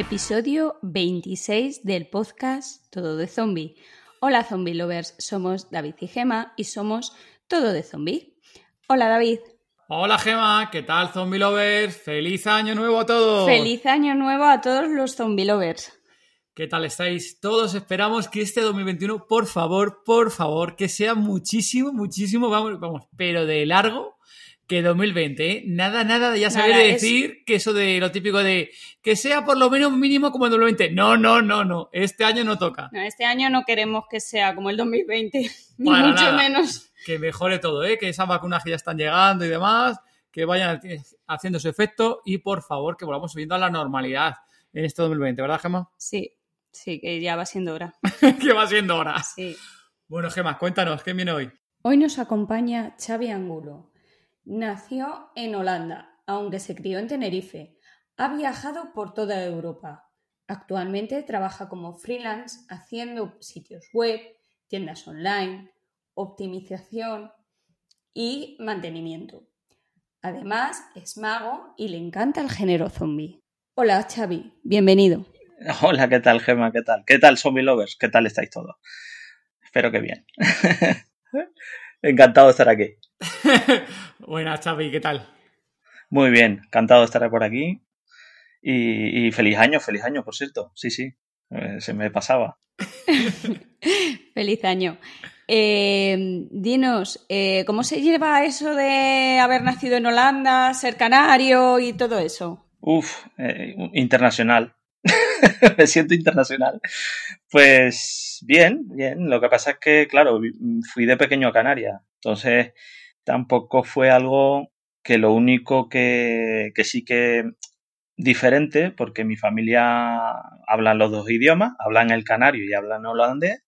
Episodio 26 del podcast Todo de Zombie. Hola Zombie Lovers, somos David y Gema y somos Todo de Zombie. Hola David. Hola Gema, ¿qué tal Zombie Lovers? ¡Feliz año nuevo a todos! Feliz año nuevo a todos los Zombie Lovers. ¿Qué tal estáis? Todos esperamos que este 2021, por favor, por favor, que sea muchísimo, muchísimo, vamos, vamos, pero de largo que 2020, ¿eh? Nada, nada de ya saber decir que eso de lo típico de que sea por lo menos mínimo como el 2020. No, no, no, no. Este año no toca. No, este año no queremos que sea como el 2020, ni mucho menos. Que mejore todo, ¿eh? Que esas vacunas que ya están llegando y demás, que vayan haciendo su efecto y por favor que volvamos subiendo a la normalidad en este 2020, ¿verdad, Gemma? Sí, sí, que ya va siendo hora. que va siendo hora. Sí. Bueno, Gemma, cuéntanos, ¿qué viene hoy? Hoy nos acompaña Xavi Angulo Nació en Holanda, aunque se crió en Tenerife. Ha viajado por toda Europa. Actualmente trabaja como freelance haciendo sitios web, tiendas online, optimización y mantenimiento. Además, es mago y le encanta el género zombie. Hola Xavi, bienvenido. Hola, ¿qué tal Gema? ¿Qué tal? ¿Qué tal zombie lovers? ¿Qué tal estáis todos? Espero que bien. Encantado de estar aquí. Buenas, Xavi, ¿qué tal? Muy bien, encantado de estar por aquí. Y, feliz año, feliz año, por cierto. Sí, sí, eh, se me pasaba. feliz año. Eh, dinos, eh, ¿cómo se lleva eso de haber nacido en Holanda, ser canario y todo eso? Uf, internacional. me siento internacional. Pues bien, bien. Lo que pasa es que, claro, fui de pequeño a Canarias. Entonces, tampoco fue algo que lo único que, que sí que diferente, porque mi familia habla los dos idiomas, hablan el canario y hablan holandés.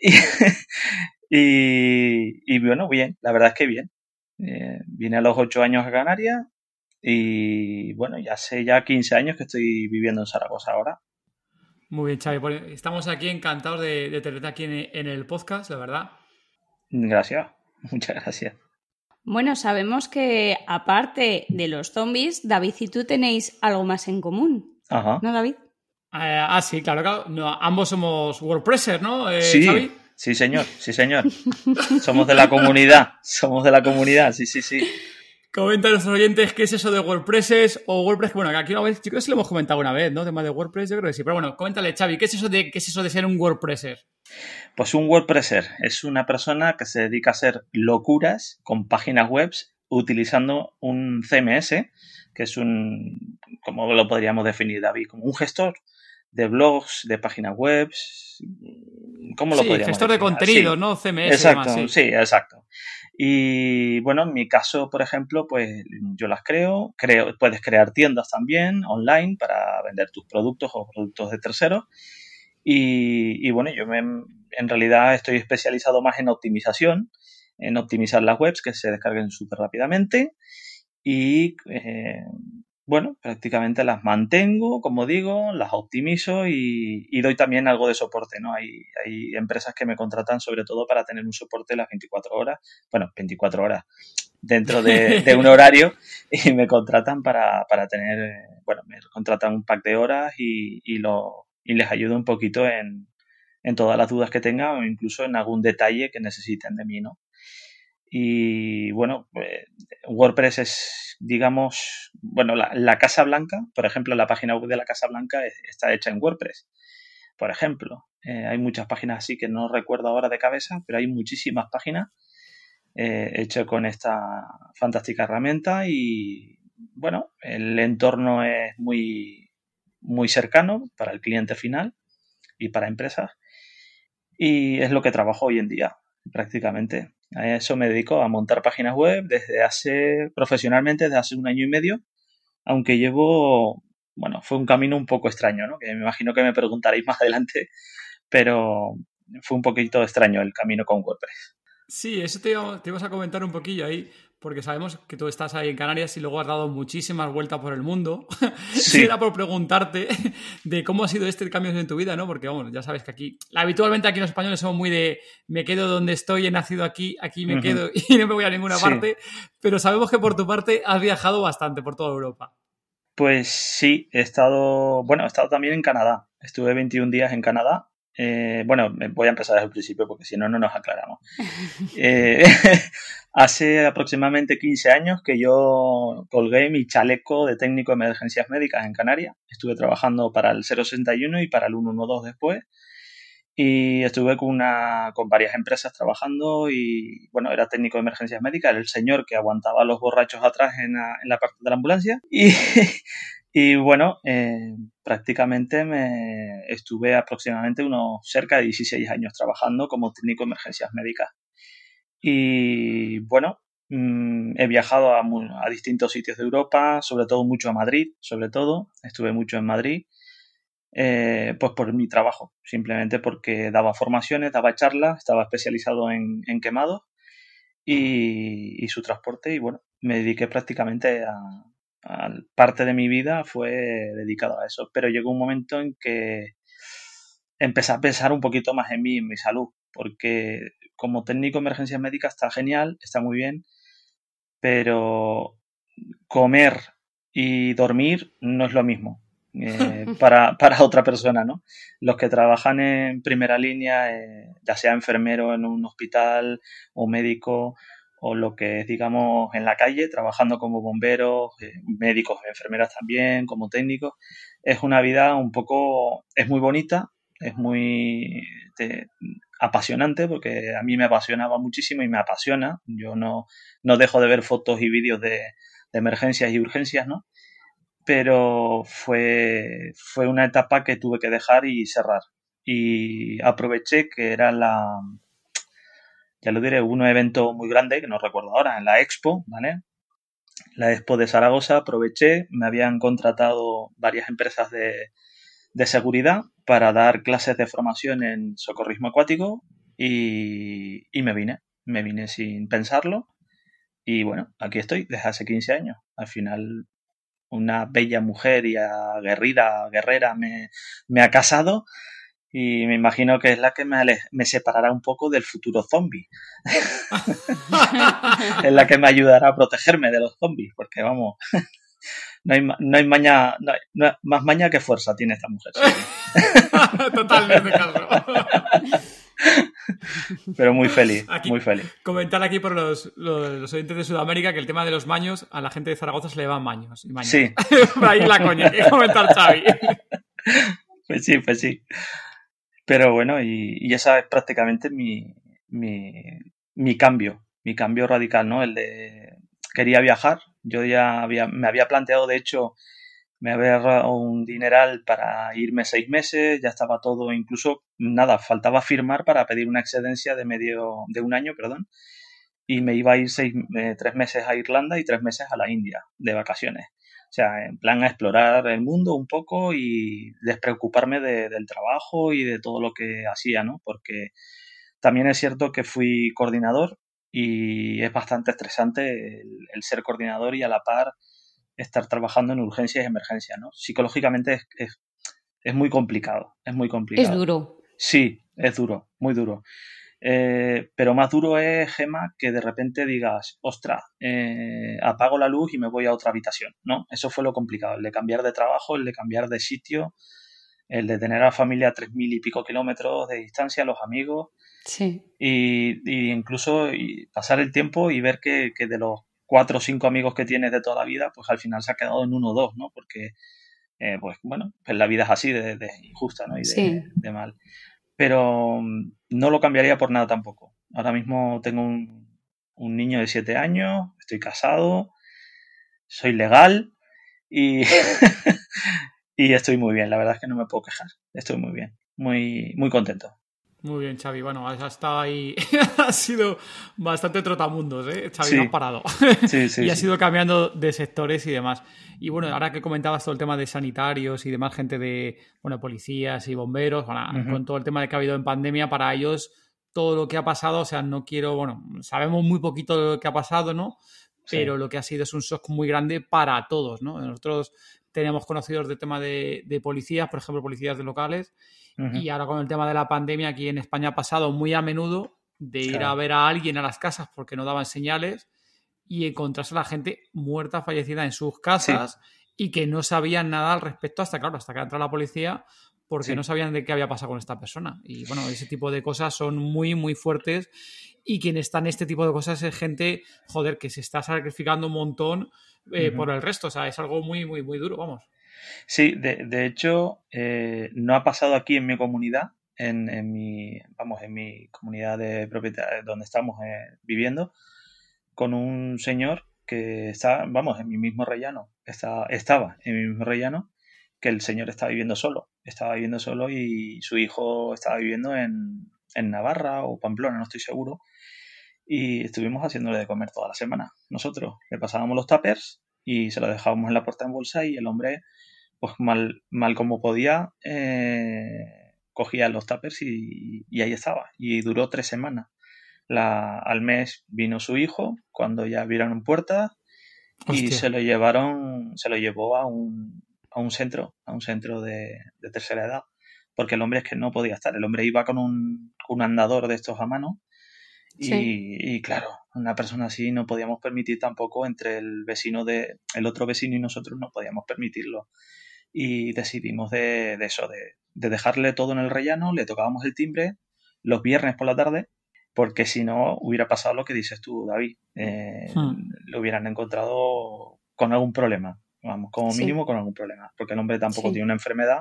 Y, y, bueno, bien, la verdad es que bien. Eh, vine a los ocho años a Canarias y bueno, ya hace ya 15 años que estoy viviendo en Zaragoza ahora. Muy bien, Xavi. Pues estamos aquí encantados de, tenerte aquí en, el podcast, la verdad. Gracias, muchas gracias. Bueno, sabemos que aparte de los zombies, David y tú tenéis algo más en común. Ajá. ¿No, David? Eh, ah, sí, claro, claro. ambos somos WordPressers, ¿no? Eh, sí, sí, señor, sí, señor. somos de la comunidad, somos de la comunidad, sí, sí, sí. Comenta a nuestros oyentes qué es eso de WordPress o WordPress. Bueno, aquí una vez, yo creo que sí lo hemos comentado una vez, ¿no? Tema de WordPress, yo creo que sí. Pero bueno, coméntale, Xavi, ¿qué es eso de, qué es eso de ser un WordPresser? Pues un WordPresser es una persona que se dedica a hacer locuras con páginas web utilizando un CMS, que es un, ¿cómo lo podríamos definir, David? Como un gestor de blogs, de páginas web. ¿Cómo lo sí, podríamos gestor de contenido, ¿no? CMS. Exacto, sí, exacto. Y bueno, en mi caso, por ejemplo, pues yo las creo, creo, puedes crear tiendas también online para vender tus productos o productos de terceros. Y, bueno, yo me, en realidad estoy especializado más en optimización, en optimizar las webs que se descarguen súper rápidamente y eh, bueno, prácticamente las mantengo, como digo, las optimizo y, doy también algo de soporte, ¿no? Hay, hay, empresas que me contratan sobre todo para tener un soporte las 24 horas, bueno, 24 horas dentro de, un horario y me contratan para, para, tener, bueno, me contratan un pack de horas y, y, lo, y les ayudo un poquito en, en todas las dudas que tengan o incluso en algún detalle que necesiten de mí, ¿no? Y bueno, pues, WordPress es, digamos, bueno, la, Casa Blanca, por ejemplo, la página web de la Casa Blanca está hecha en WordPress. Por ejemplo, eh, hay muchas páginas así que no recuerdo ahora de cabeza, pero hay muchísimas páginas eh, hechas con esta fantástica herramienta y bueno, el entorno es muy, muy cercano para el cliente final y para empresas y es lo que trabajo hoy en día prácticamente. A eso me dedico, a montar páginas web desde hace, profesionalmente, desde hace un año y medio, aunque llevo, bueno, fue un camino un poco extraño, ¿no? Que me imagino que me preguntaréis más adelante, pero fue un poquito extraño el camino con WordPress. Sí, eso te, te ibas a comentar un poquillo ahí, porque sabemos que tú estás ahí en Canarias y luego has dado muchísimas vueltas por el mundo. Sí. era por preguntarte de cómo ha sido este cambio en tu vida, ¿no? Porque, vamos, ya sabes que aquí, habitualmente aquí los españoles somos muy de me quedo donde estoy, he nacido aquí, aquí me quedo y no me voy a ninguna parte, pero sabemos que por tu parte has viajado bastante por toda Europa. Pues sí, he estado, bueno, he estado también en Canadá. Estuve 21 días en Canadá eh, bueno, voy a empezar desde el principio porque si no, no nos aclaramos. Eh, hace aproximadamente 15 años que yo colgué mi chaleco de técnico de emergencias médicas en Canarias. Estuve trabajando para el 061 y para el 112 después. Y estuve con, una, con varias empresas trabajando y, bueno, era técnico de emergencias médicas, era el señor que aguantaba a los borrachos atrás en la, en la parte de la ambulancia. Y y bueno, eh, prácticamente me estuve aproximadamente unos cerca de 16 años trabajando como técnico de emergencias médicas. Y bueno, mm, he viajado a, a, distintos sitios de Europa, sobre todo mucho a Madrid, sobre todo. Estuve mucho en Madrid, eh, pues por mi trabajo, simplemente porque daba formaciones, daba charlas, estaba especializado en, en quemados y, y su transporte y bueno, me dediqué prácticamente a, parte de mi vida fue dedicado a eso. Pero llegó un momento en que empecé a pensar un poquito más en mí, en mi salud, porque como técnico de emergencias médicas está genial, está muy bien, pero comer y dormir no es lo mismo. Eh, para, para, otra persona, ¿no? Los que trabajan en primera línea, eh, ya sea enfermero en un hospital o médico o lo que es, digamos, en la calle, trabajando como bomberos, eh, médicos, enfermeras también, como técnicos. Es una vida un poco, es muy bonita, es muy apasionante, porque a mí me apasionaba muchísimo y me apasiona. Yo no, no dejo de ver fotos y vídeos de, de emergencias y urgencias, ¿no? Pero fue, fue una etapa que tuve que dejar y cerrar. Y aproveché que era la, ya lo diré, hubo un evento muy grande, que no recuerdo ahora, en la Expo, ¿vale? La Expo de Zaragoza, aproveché, me habían contratado varias empresas de, seguridad para dar clases de formación en socorrismo acuático y, y, me vine, me vine sin pensarlo y bueno, aquí estoy desde hace 15 años. Al final una bella mujer y aguerrida, guerrera me, me ha casado y me imagino que es la que me, me separará un poco del futuro zombie. es la que me ayudará a protegerme de los zombies, porque vamos, no hay, no hay maña, no más maña que fuerza tiene esta mujer. Totalmente, Carlos. Pero muy feliz, muy feliz. Comentar aquí por los, los, oyentes de Sudamérica que el tema de los maños, a la gente de Zaragoza se le van maños. Y Sí. por ahí la coña, que comentar Xavi. Pues sí, pues sí. Pero bueno, y, y esa es prácticamente mi, mi, mi, cambio, mi cambio radical, ¿no? El de quería viajar. Yo ya había, me había planteado, de hecho, me había dado un dineral para irme seis meses, ya estaba todo, incluso nada, faltaba firmar para pedir una excedencia de medio, de un año, perdón, y me iba a ir seis, eh, tres meses a Irlanda y tres meses a la India de vacaciones. O sea, en plan a explorar el mundo un poco y despreocuparme del trabajo y de todo lo que hacía, ¿no? Porque también es cierto que fui coordinador y es bastante estresante el, ser coordinador y a la par estar trabajando en urgencias y emergencias, ¿no? Psicológicamente es, es muy complicado, es muy complicado. Es duro. Sí, es duro, muy duro. Eh, pero más duro es, Gema, que de repente digas, ostra, eh, apago la luz y me voy a otra habitación, ¿no? Eso fue lo complicado, el de cambiar de trabajo, el de cambiar de sitio, el de tener a la familia a tres mil y pico kilómetros de distancia, los amigos. Sí. Y, incluso pasar el tiempo y ver que, de los cuatro o cinco amigos que tienes de toda la vida, pues al final se ha quedado en uno o dos, ¿no? Porque, eh, pues bueno, pues la vida es así de, injusta, ¿no? Y de mal pero mm, no lo cambiaría por nada tampoco. Ahora mismo tengo un, niño de 7 años, estoy casado, soy legal y, y estoy muy bien. La verdad es que no me puedo quejar. Estoy muy bien, muy, muy contento. Muy bien, Xavi. Bueno, has estado ahí. ha sido bastante trotamundos, ¿eh? Xavi, no has parado. Sí, sí, y has ido cambiando de sectores y demás. Y bueno, ahora que comentabas todo el tema de sanitarios y demás, gente de, bueno, policías y bomberos, con todo el tema de que ha habido en pandemia, para ellos todo lo que ha pasado, o sea, no quiero, bueno, sabemos muy poquito de lo que ha pasado, ¿no? Pero lo que ha sido es un shock muy grande para todos, ¿no? Nosotros tenemos conocidos de tema de, de policías, por ejemplo, policías de locales, y ahora con el tema de la pandemia aquí en España ha pasado muy a menudo de ir a ver a alguien a las casas porque no daban señales y encontrarse a la gente muerta, fallecida en sus casas y que no sabían nada al respecto hasta, claro, hasta que entra la policía porque no sabían de qué había pasado con esta persona. Y bueno, ese tipo de cosas son muy, muy fuertes y quien está en este tipo de cosas es gente, joder, que se está sacrificando un montón eh, por el resto. O sea, es algo muy, muy, muy duro, vamos. Sí, de, hecho, eh, no ha pasado aquí en mi comunidad, en, en, mi, vamos, en mi comunidad de propietarios donde estamos eh, viviendo, con un señor que está, vamos, en mi mismo rellano, está, estaba en mi mismo rellano, que el señor estaba viviendo solo, estaba viviendo solo y su hijo estaba viviendo en, en Navarra o Pamplona, no estoy seguro, y estuvimos haciéndole de comer toda la semana. Nosotros le pasábamos los tuppers y se lo dejábamos en la puerta en bolsa y el hombre pues mal, mal como podía, eh, cogía los tuppers y, ahí estaba. Y duró tres semanas. La, al mes vino su hijo, cuando ya vieron puertas, y se lo llevaron, se lo llevó a un, a un centro, a un centro de, tercera edad, porque el hombre es que no podía estar. El hombre iba con un, un andador de estos a mano y, y, claro, una persona así no podíamos permitir tampoco entre el vecino de el otro vecino y nosotros no podíamos permitirlo y decidimos de, eso, de, dejarle todo en el rellano, le tocábamos el timbre los viernes por la tarde, porque si no hubiera pasado lo que dices tú, David, eh, hmm. lo hubieran encontrado con algún problema, vamos, como mínimo con algún problema, porque el hombre tampoco tiene una enfermedad,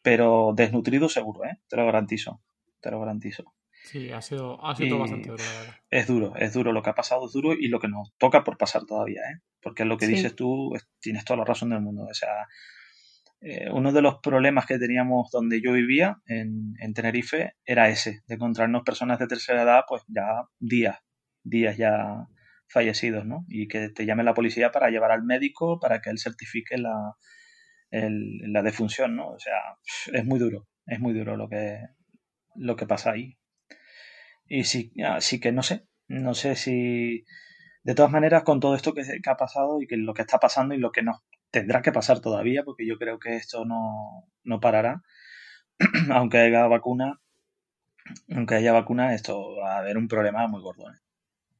pero desnutrido seguro, ¿eh? te lo garantizo, te lo garantizo. Sí, ha sido, ha sido bastante duro, Es duro, es duro. Lo que ha pasado es duro y lo que nos toca por pasar todavía, ¿eh? Porque es lo que dices tú, tienes toda la razón del mundo. O sea, eh, uno de los problemas que teníamos donde yo vivía, en, Tenerife, era ese, de encontrarnos personas de tercera edad, pues ya días, días ya fallecidos, ¿no? Y que te llame la policía para llevar al médico para que él certifique la, la defunción, ¿no? O sea, es muy duro, es muy duro lo que, lo que pasa ahí. Y sí, así que no sé, no sé si... De todas maneras, con todo esto que, ha pasado y que lo que está pasando y lo que nos tendrá que pasar todavía, porque yo creo que esto no, no parará. aunque haya vacuna, aunque haya vacuna, esto va a haber un problema muy gordo. ¿eh?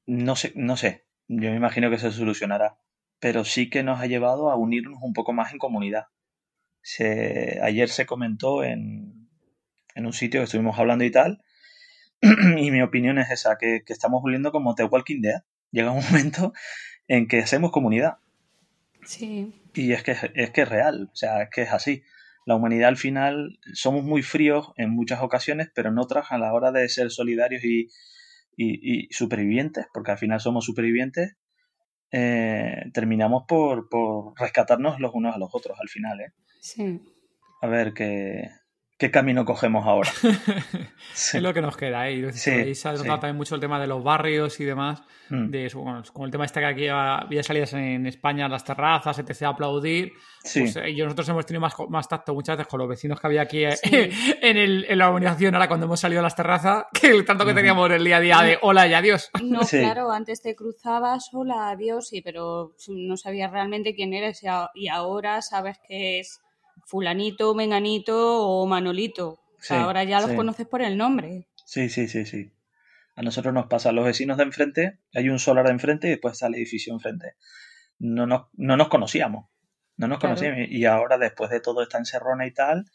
No sé, no sé. Yo me imagino que se solucionará. Pero sí que nos ha llevado a unirnos un poco más en comunidad. Se, ayer se comentó en, en un sitio que estuvimos hablando y tal, y mi opinión es esa, que, que estamos volviendo como The Walking Dead. Llega un momento en que hacemos comunidad. Sí. Y es que es, que es real, o sea, es que es así. La humanidad al final somos muy fríos en muchas ocasiones, pero en otras a la hora de ser solidarios y, y, supervivientes, porque al final somos supervivientes, eh, terminamos por, por rescatarnos los unos a los otros al final. ¿eh? Sí. A ver, qué, ¿Qué camino cogemos ahora? Es lo que nos queda. ¿eh? ahí se ha tratado también mucho el tema de los barrios y demás. Mm. De, bueno, como el tema este que aquí había salidas en España, las terrazas, etc. a aplaudir. Pues, eh, y nosotros hemos tenido más, más tacto muchas veces con los vecinos que había aquí eh, en, el, en, la urbanización, ahora cuando hemos salido a las terrazas, que el tanto que teníamos el día a día de hola y adiós. No, claro, antes te cruzabas hola, adiós, sí, pero no sabías realmente quién eres y ahora sabes que es fulanito, menganito o manolito. ahora ya los conoces por el nombre. Sí, sí, sí, sí. A nosotros nos pasa, los vecinos de enfrente, hay un solar de enfrente y después está el edificio enfrente. No nos, no nos conocíamos, no nos conocíamos. Y ahora, después de todo esta encerrona y tal,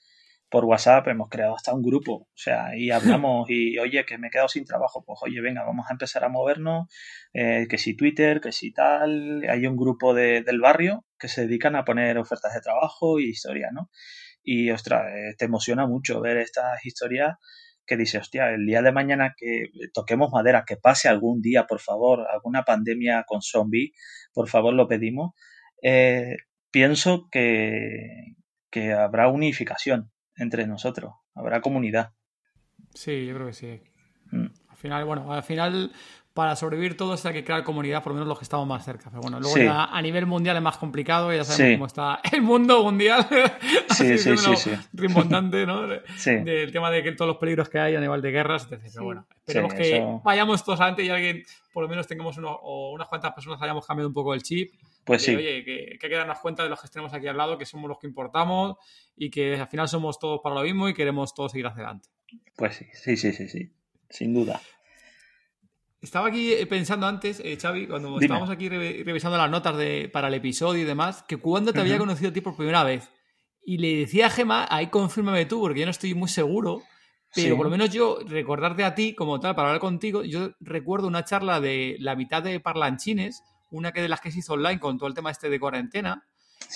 por WhatsApp hemos creado hasta un grupo, o sea, y hablamos y, oye, que me he quedado sin trabajo, pues oye, venga, vamos a empezar a movernos, eh, que si Twitter, que si tal, hay un grupo de, del barrio que se dedican a poner ofertas de trabajo y historias, ¿no? Y, ostras, eh, te emociona mucho ver estas historias que dice, hostia, el día de mañana que toquemos madera, que pase algún día, por favor, alguna pandemia con zombie, por favor, lo pedimos. Eh, pienso que, que habrá unificación entre nosotros, habrá comunidad. Sí, yo creo que sí. Mm. Al final, bueno, al final para sobrevivir todos hay que crear comunidad, por lo menos los que estamos más cerca. Pero bueno, luego ya a nivel mundial es más complicado, ya sabemos cómo está el mundo mundial. Sí, sí, sí, sí. Rimbontante, ¿no? Del tema de que todos los peligros que hay a nivel de guerras, etc. Pero bueno, esperemos que vayamos todos antes y alguien, por lo menos tengamos uno, o unas cuantas personas hayamos cambiado un poco el chip. Pues sí. Oye, que, que hay que darnos cuenta de los que tenemos aquí al lado, que somos los que importamos y que al final somos todos para lo mismo y queremos todos seguir adelante. Pues sí, sí, sí, sí, sí. Sin duda. Estaba aquí eh, pensando antes, eh, Xavi, cuando estábamos aquí revisando las notas de, para el episodio y demás, que cuando te había conocido a ti por primera vez. Y le decía a Gema, ahí confírmame tú, porque yo no estoy muy seguro, pero por lo menos yo recordarte a ti como tal, para hablar contigo, yo recuerdo una charla de la mitad de parlanchines, una que de las que se hizo online con todo el tema este de cuarentena,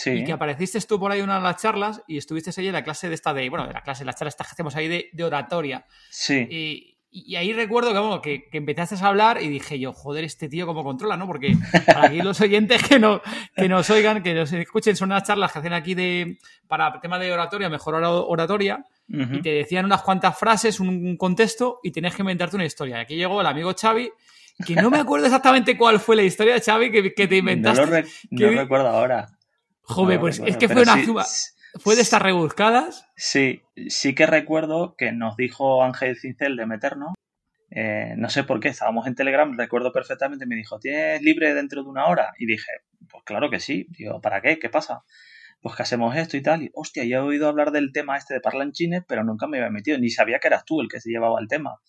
y que apareciste tú por ahí una de las charlas y estuviste ahí en la clase de esta de, bueno, de la clase, las charlas que hacemos ahí de, de oratoria. Sí. Y, y ahí recuerdo que, bueno, que, empezaste a hablar y dije yo, joder, este tío cómo controla, ¿no? Porque para aquí los oyentes que, no, que nos oigan, que nos escuchen, son unas charlas que hacen aquí de para tema de oratoria, mejor oratoria, y te decían unas cuantas frases, un contexto, y tenías que inventarte una historia. Aquí llegó el amigo Xavi, que no me acuerdo exactamente cuál fue la historia, Xavi, que, que te inventaste. No, lo recuerdo ahora. Joder, pues es que fue una... ¿Fue de estas rebuscadas? Sí, sí que recuerdo que nos dijo Ángel Cincel de meternos. Eh, no sé por qué, estábamos en Telegram, recuerdo perfectamente, me dijo, ¿tienes libre dentro de una hora? Y dije, pues claro que sí. Digo, ¿para qué? ¿Qué pasa? Pues que hacemos esto y tal. Y hostia, ya he oído hablar del tema este de parlanchines, pero nunca me había metido, ni sabía que eras tú el que se llevaba el tema.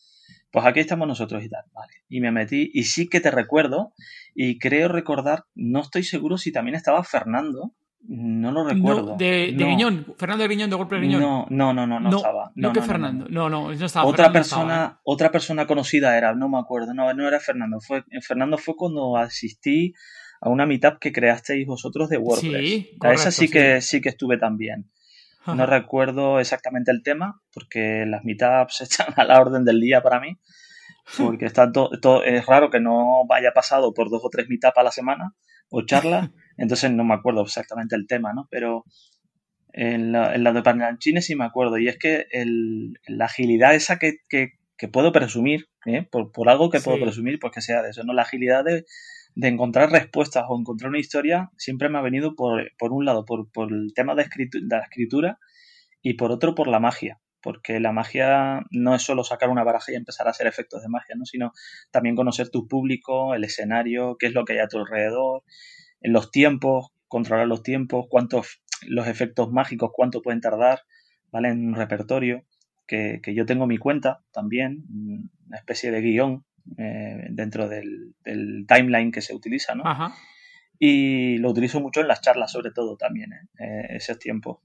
Pues aquí estamos nosotros y tal, vale. Y me metí, y sí que te recuerdo, y creo recordar, no estoy seguro si también estaba Fernando, no lo recuerdo. de, de Fernando de Riñón, de golpe de Riñón. No, no, no, no, no, estaba. No, que Fernando, no, no, no, estaba. Otra persona, ¿eh? otra persona conocida era, no me acuerdo, no, no era Fernando. Fue, Fernando fue cuando asistí a una meetup que creasteis vosotros de WordPress. Sí, a esa sí, que sí que estuve también. No recuerdo exactamente el tema, porque las meetups están a la orden del día para mí. Porque está es raro que no vaya pasado por dos o tres meetups a la semana o charlas. Entonces no me acuerdo exactamente el tema, ¿no? Pero en la, en la de Panganchines sí me acuerdo. Y es que el, la agilidad esa que, que, puedo presumir, ¿eh? por, por, algo que puedo presumir, pues que sea de eso, ¿no? La agilidad de, de encontrar respuestas o encontrar una historia siempre me ha venido por, por un lado, por, por el tema de, de la escritura y por otro por la magia porque la magia no es solo sacar una baraja y empezar a hacer efectos de magia, ¿no? sino también conocer tu público, el escenario, qué es lo que hay a tu alrededor, los tiempos, controlar los tiempos, cuántos, los efectos mágicos, cuánto pueden tardar, ¿vale? En un repertorio, que, yo tengo mi cuenta también, una especie de guion eh, dentro del, timeline que se utiliza, ¿no? Y lo utilizo mucho en las charlas, sobre todo también, ¿eh? Eh, esos tiempos.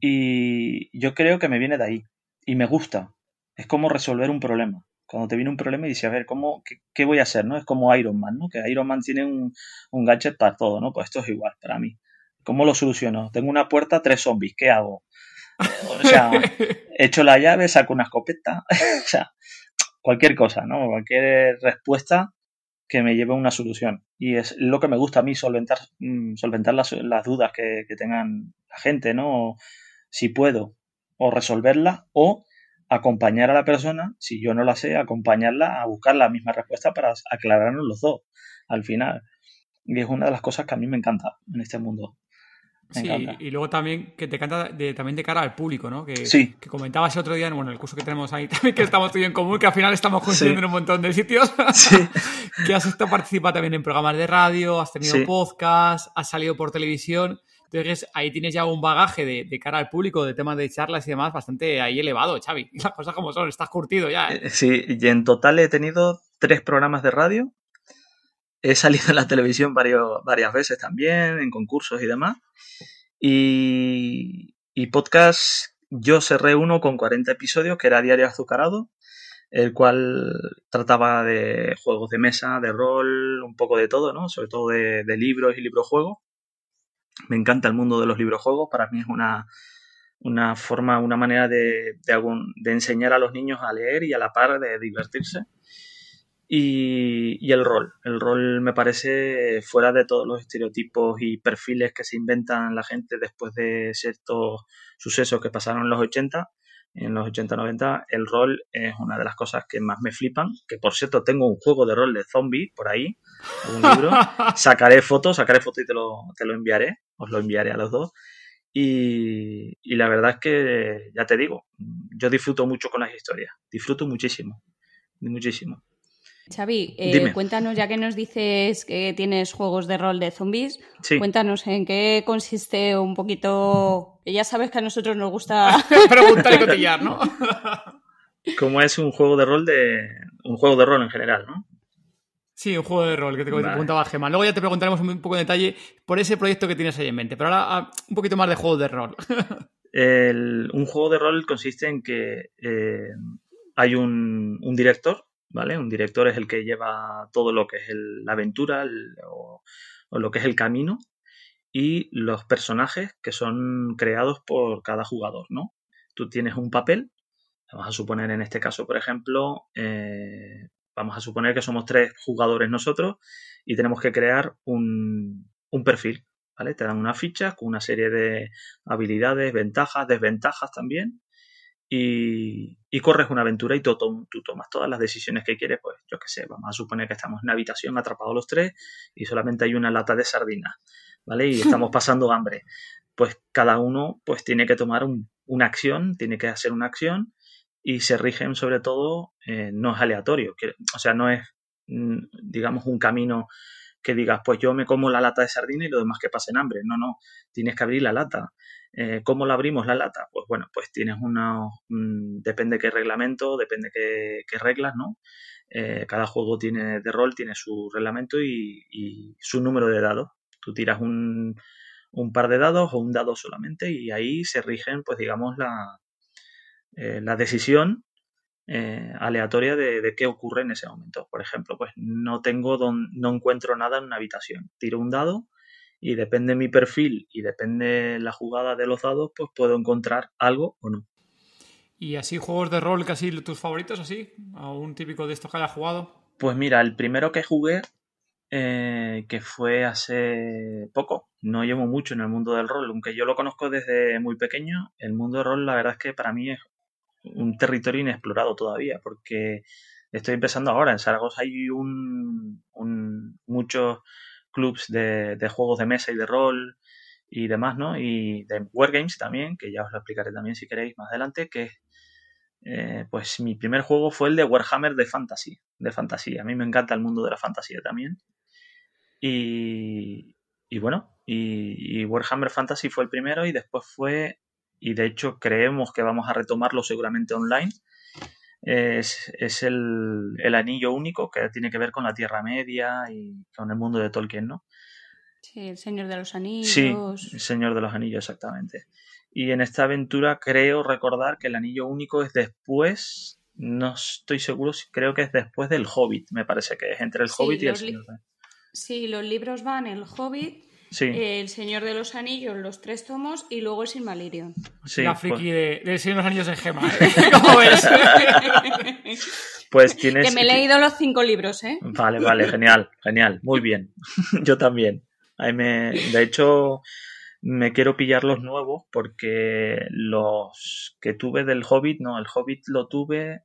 Y yo creo que me viene de ahí. Y me gusta. Es como resolver un problema cuando te viene un problema y dices, a ver, ¿cómo, qué, voy a hacer? ¿no? Es como Iron Man, ¿no? Que Iron Man tiene un, un gadget para todo, ¿no? Pues esto es igual para mí. ¿Cómo lo soluciono? Tengo una puerta, tres zombies, ¿qué hago? O sea, echo la llave, saco una escopeta, o sea, cualquier cosa, ¿no? Cualquier respuesta que me lleve a una solución. Y es lo que me gusta a mí, solventar, mm, solventar las, dudas que, tengan la gente, ¿no? Si puedo, o resolverlas, o acompañar a la persona, si yo no la sé, acompañarla a buscar la misma respuesta para aclararnos los dos al final. Y es una de las cosas que a mí me encanta en este mundo. Sí, y luego también que te encanta de, también de cara al público, ¿no? Que, sí. que comentabas el otro día, bueno, el curso que tenemos ahí también, que estamos tú en común, que al final estamos coincidiendo en un montón de sitios. Sí. que has estado participando también en programas de radio, has tenido podcast, has salido por televisión. Entonces ahí tienes ya un bagaje de, cara al público, de temas de charlas y demás, bastante ahí elevado, Xavi. Las cosas como son, estás curtido ya. ¿eh? Eh, sí, y en total he tenido tres programas de radio. He salido en la televisión varias veces también, en concursos y demás. Y, y podcast, yo cerré uno con 40 episodios, que era Diario Azucarado, el cual trataba de juegos de mesa, de rol, un poco de todo, ¿no? Sobre todo de, de libros y librojuegos. Me encanta el mundo de los librojuegos, para mí es una, una forma, una manera de, de, enseñar a los niños a leer y a la par de divertirse. Y, y, el rol. El rol me parece fuera de todos los estereotipos y perfiles que se inventan la gente después de ciertos sucesos que pasaron en los 80. en los 80-90, el rol es una de las cosas que más me flipan. Que por cierto, tengo un juego de rol de zombies por ahí, un libro. sacaré fotos, sacaré fotos y te lo, te lo enviaré. Os lo enviaré a los dos. Y, y, la verdad es que, ya te digo, yo disfruto mucho con las historias. Disfruto muchísimo. Muchísimo. Xavi, eh, cuéntanos, ya que nos dices que tienes juegos de rol de zombies, cuéntanos en qué consiste un poquito. Que ya sabes que a nosotros nos gusta. Preguntar y cotillar, ¿no? Como es un juego de rol de. Un juego de rol en general, ¿no? Sí, un juego de rol que te preguntaba Gemma. Luego ya te preguntaremos un poco de detalle por ese proyecto que tienes ahí en mente. Pero ahora ah, un poquito más de juego de rol. un juego de rol consiste en que eh, hay un, un director ¿vale? Un director es el que lleva todo lo que es la aventura o, lo que es el camino y los personajes que son creados por cada jugador, ¿no? Tú tienes un papel, vamos a suponer en este caso, por ejemplo, eh, vamos a suponer que somos tres jugadores nosotros y tenemos que crear un, un perfil, ¿vale? Te dan una ficha con una serie de habilidades, ventajas, desventajas también y, corres una aventura y tú, tú, tomas todas las decisiones que quieres, pues yo qué sé, vamos a suponer que estamos en una habitación atrapados los tres y solamente hay una lata de sardinas, ¿vale? Y estamos pasando hambre. Pues cada uno pues tiene que tomar una acción, tiene que hacer una acción y se rigen sobre todo, eh, no es aleatorio, o sea, no es, mm, digamos, un camino que digas, pues yo me como la lata de sardina y lo demás que pasen hambre. No, no, tienes que abrir la lata. Eh, ¿Cómo la abrimos la lata? Pues bueno, pues tienes una, depende qué reglamento, depende qué, reglas, ¿no? Eh, cada juego tiene de rol, tiene su reglamento y, su número de dados. Tú tiras un, un, par de dados o un dado solamente y ahí se rigen, pues digamos, la, eh, la decisión eh, aleatoria de, qué ocurre en ese momento. Por ejemplo, pues no tengo no encuentro nada en una habitación. Tiro un dado y depende mi perfil y depende la jugada de los dados, pues puedo encontrar algo o no. ¿Y así juegos de rol casi tus favoritos así? ¿Algún típico de estos que haya jugado? Pues mira, el primero que jugué, eh, que fue hace poco, no llevo mucho en el mundo del rol, aunque yo lo conozco desde muy pequeño, el mundo del rol la verdad es que para mí es un territorio inexplorado todavía, porque estoy empezando ahora. En Zaragoza hay un, muchos clubs de, juegos de mesa y de rol y demás, ¿no? Y de Wargames también, que ya os lo explicaré también si queréis más adelante, que eh, pues mi primer juego fue el de Warhammer de Fantasy, de fantasía. A mí me encanta el mundo de la fantasía también. Y, y bueno, y, y, Warhammer Fantasy fue el primero y después fue y de hecho creemos que vamos a retomarlo seguramente online. Es, el, anillo único que tiene que ver con la Tierra Media y con el mundo de Tolkien, ¿no? Sí, el Señor de los Anillos. Sí, el Señor de los Anillos, exactamente. Y en esta aventura creo recordar que el anillo único es después, no estoy seguro, creo que es después del Hobbit, me parece que es entre el Hobbit y el Señor. Sí, los libros van el Hobbit, el Señor de los Anillos, los tres tomos y luego el Silmarillion. Sí, la friki pues... de, Señor de los Anillos en Gema. ¿eh? ¿Cómo ves? pues tienes. Que me he leído los cinco libros, ¿eh? Vale, vale, genial, genial, muy bien. Yo también. Ahí me... De hecho, me quiero pillar los nuevos porque los que tuve del Hobbit, no, el Hobbit lo tuve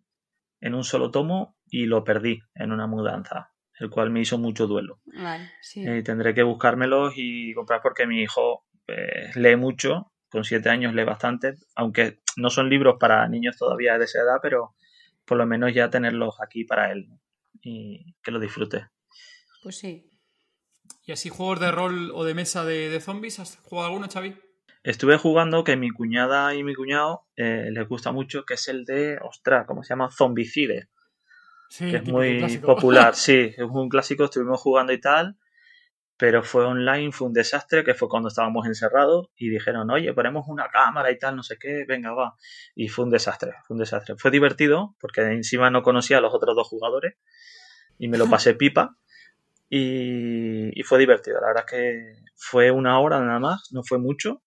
en un solo tomo y lo perdí en una mudanza el cual me hizo mucho duelo. Vale, sí. Eh, tendré que buscármelos y comprar porque mi hijo eh, lee mucho, con siete años lee bastante, aunque no son libros para niños todavía de esa edad, pero por lo menos ya tenerlos aquí para él y que lo disfrute. Pues sí. ¿Y así juegos de rol o de mesa de, zombies? ¿Has jugado alguno, Xavi? Estuve jugando que mi cuñada y mi cuñado eh, les gusta mucho, que es el de, ostras, ¿cómo se llama? Zombicide que es muy popular, sí, es un clásico, estuvimos jugando y tal, pero fue online, fue un desastre, que fue cuando estábamos encerrados y dijeron, oye, ponemos una cámara y tal, no sé qué, venga, va. Y fue un desastre, fue un desastre. Fue divertido, porque encima no conocía a los otros dos jugadores y me lo pasé pipa y, y fue divertido. La verdad es que fue una hora nada más, no fue mucho,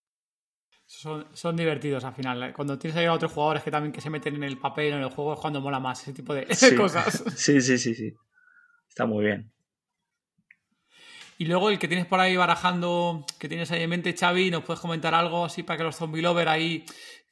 son, divertidos al final. Cuando tienes ahí a otros jugadores que también que se meten en el papel en el juego es cuando mola más ese tipo de cosas. Sí, sí, sí, sí. Está muy bien. Y luego el que tienes por ahí barajando, que tienes ahí en mente, Xavi, ¿nos puedes comentar algo así para que los zombie lover ahí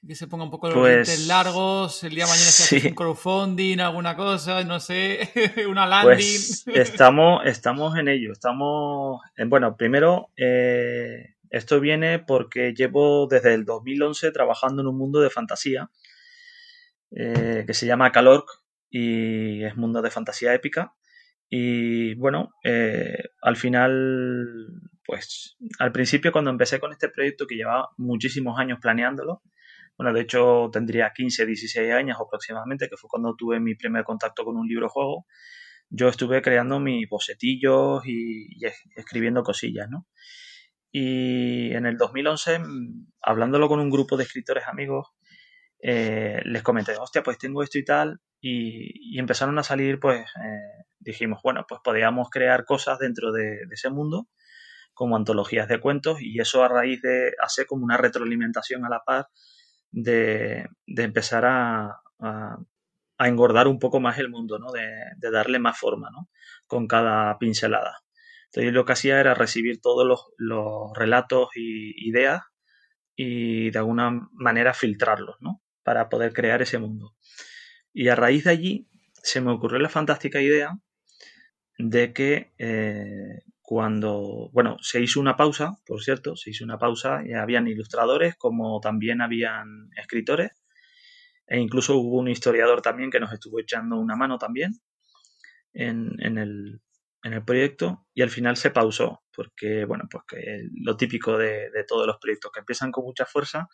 que se ponga un poco los pues, largos, el día de mañana se hace un crowdfunding, alguna cosa, no sé, una landing. Pues estamos, estamos en ello, estamos, bueno, primero, eh, esto viene porque llevo desde el 2011 trabajando en un mundo de fantasía eh, que se llama Calorc y es mundo de fantasía épica. Y bueno, eh, al final, pues al principio cuando empecé con este proyecto que llevaba muchísimos años planeándolo, bueno, de hecho tendría 15, 16 años aproximadamente, que fue cuando tuve mi primer contacto con un libro juego, yo estuve creando mis bocetillos y, escribiendo cosillas, ¿no? Y en el 2011, hablándolo con un grupo de escritores amigos, eh, les comenté, hostia, pues tengo esto y tal, y, empezaron a salir, pues eh, dijimos, bueno, pues podíamos crear cosas dentro de, ese mundo, como antologías de cuentos, y eso a raíz de hacer como una retroalimentación a la par de, empezar a, engordar un poco más el mundo, ¿no? De, darle más forma, ¿no? Con cada pincelada. Entonces lo que hacía era recibir todos los, los relatos y ideas y de alguna manera filtrarlos, ¿no? Para poder crear ese mundo. Y a raíz de allí se me ocurrió la fantástica idea de que eh, cuando, bueno, se hizo una pausa, por cierto, se hizo una pausa y habían ilustradores como también habían escritores e incluso hubo un historiador también que nos estuvo echando una mano también en, el, proyecto y al final se pausó porque, bueno, pues que lo típico de, de todos los proyectos que empiezan con mucha fuerza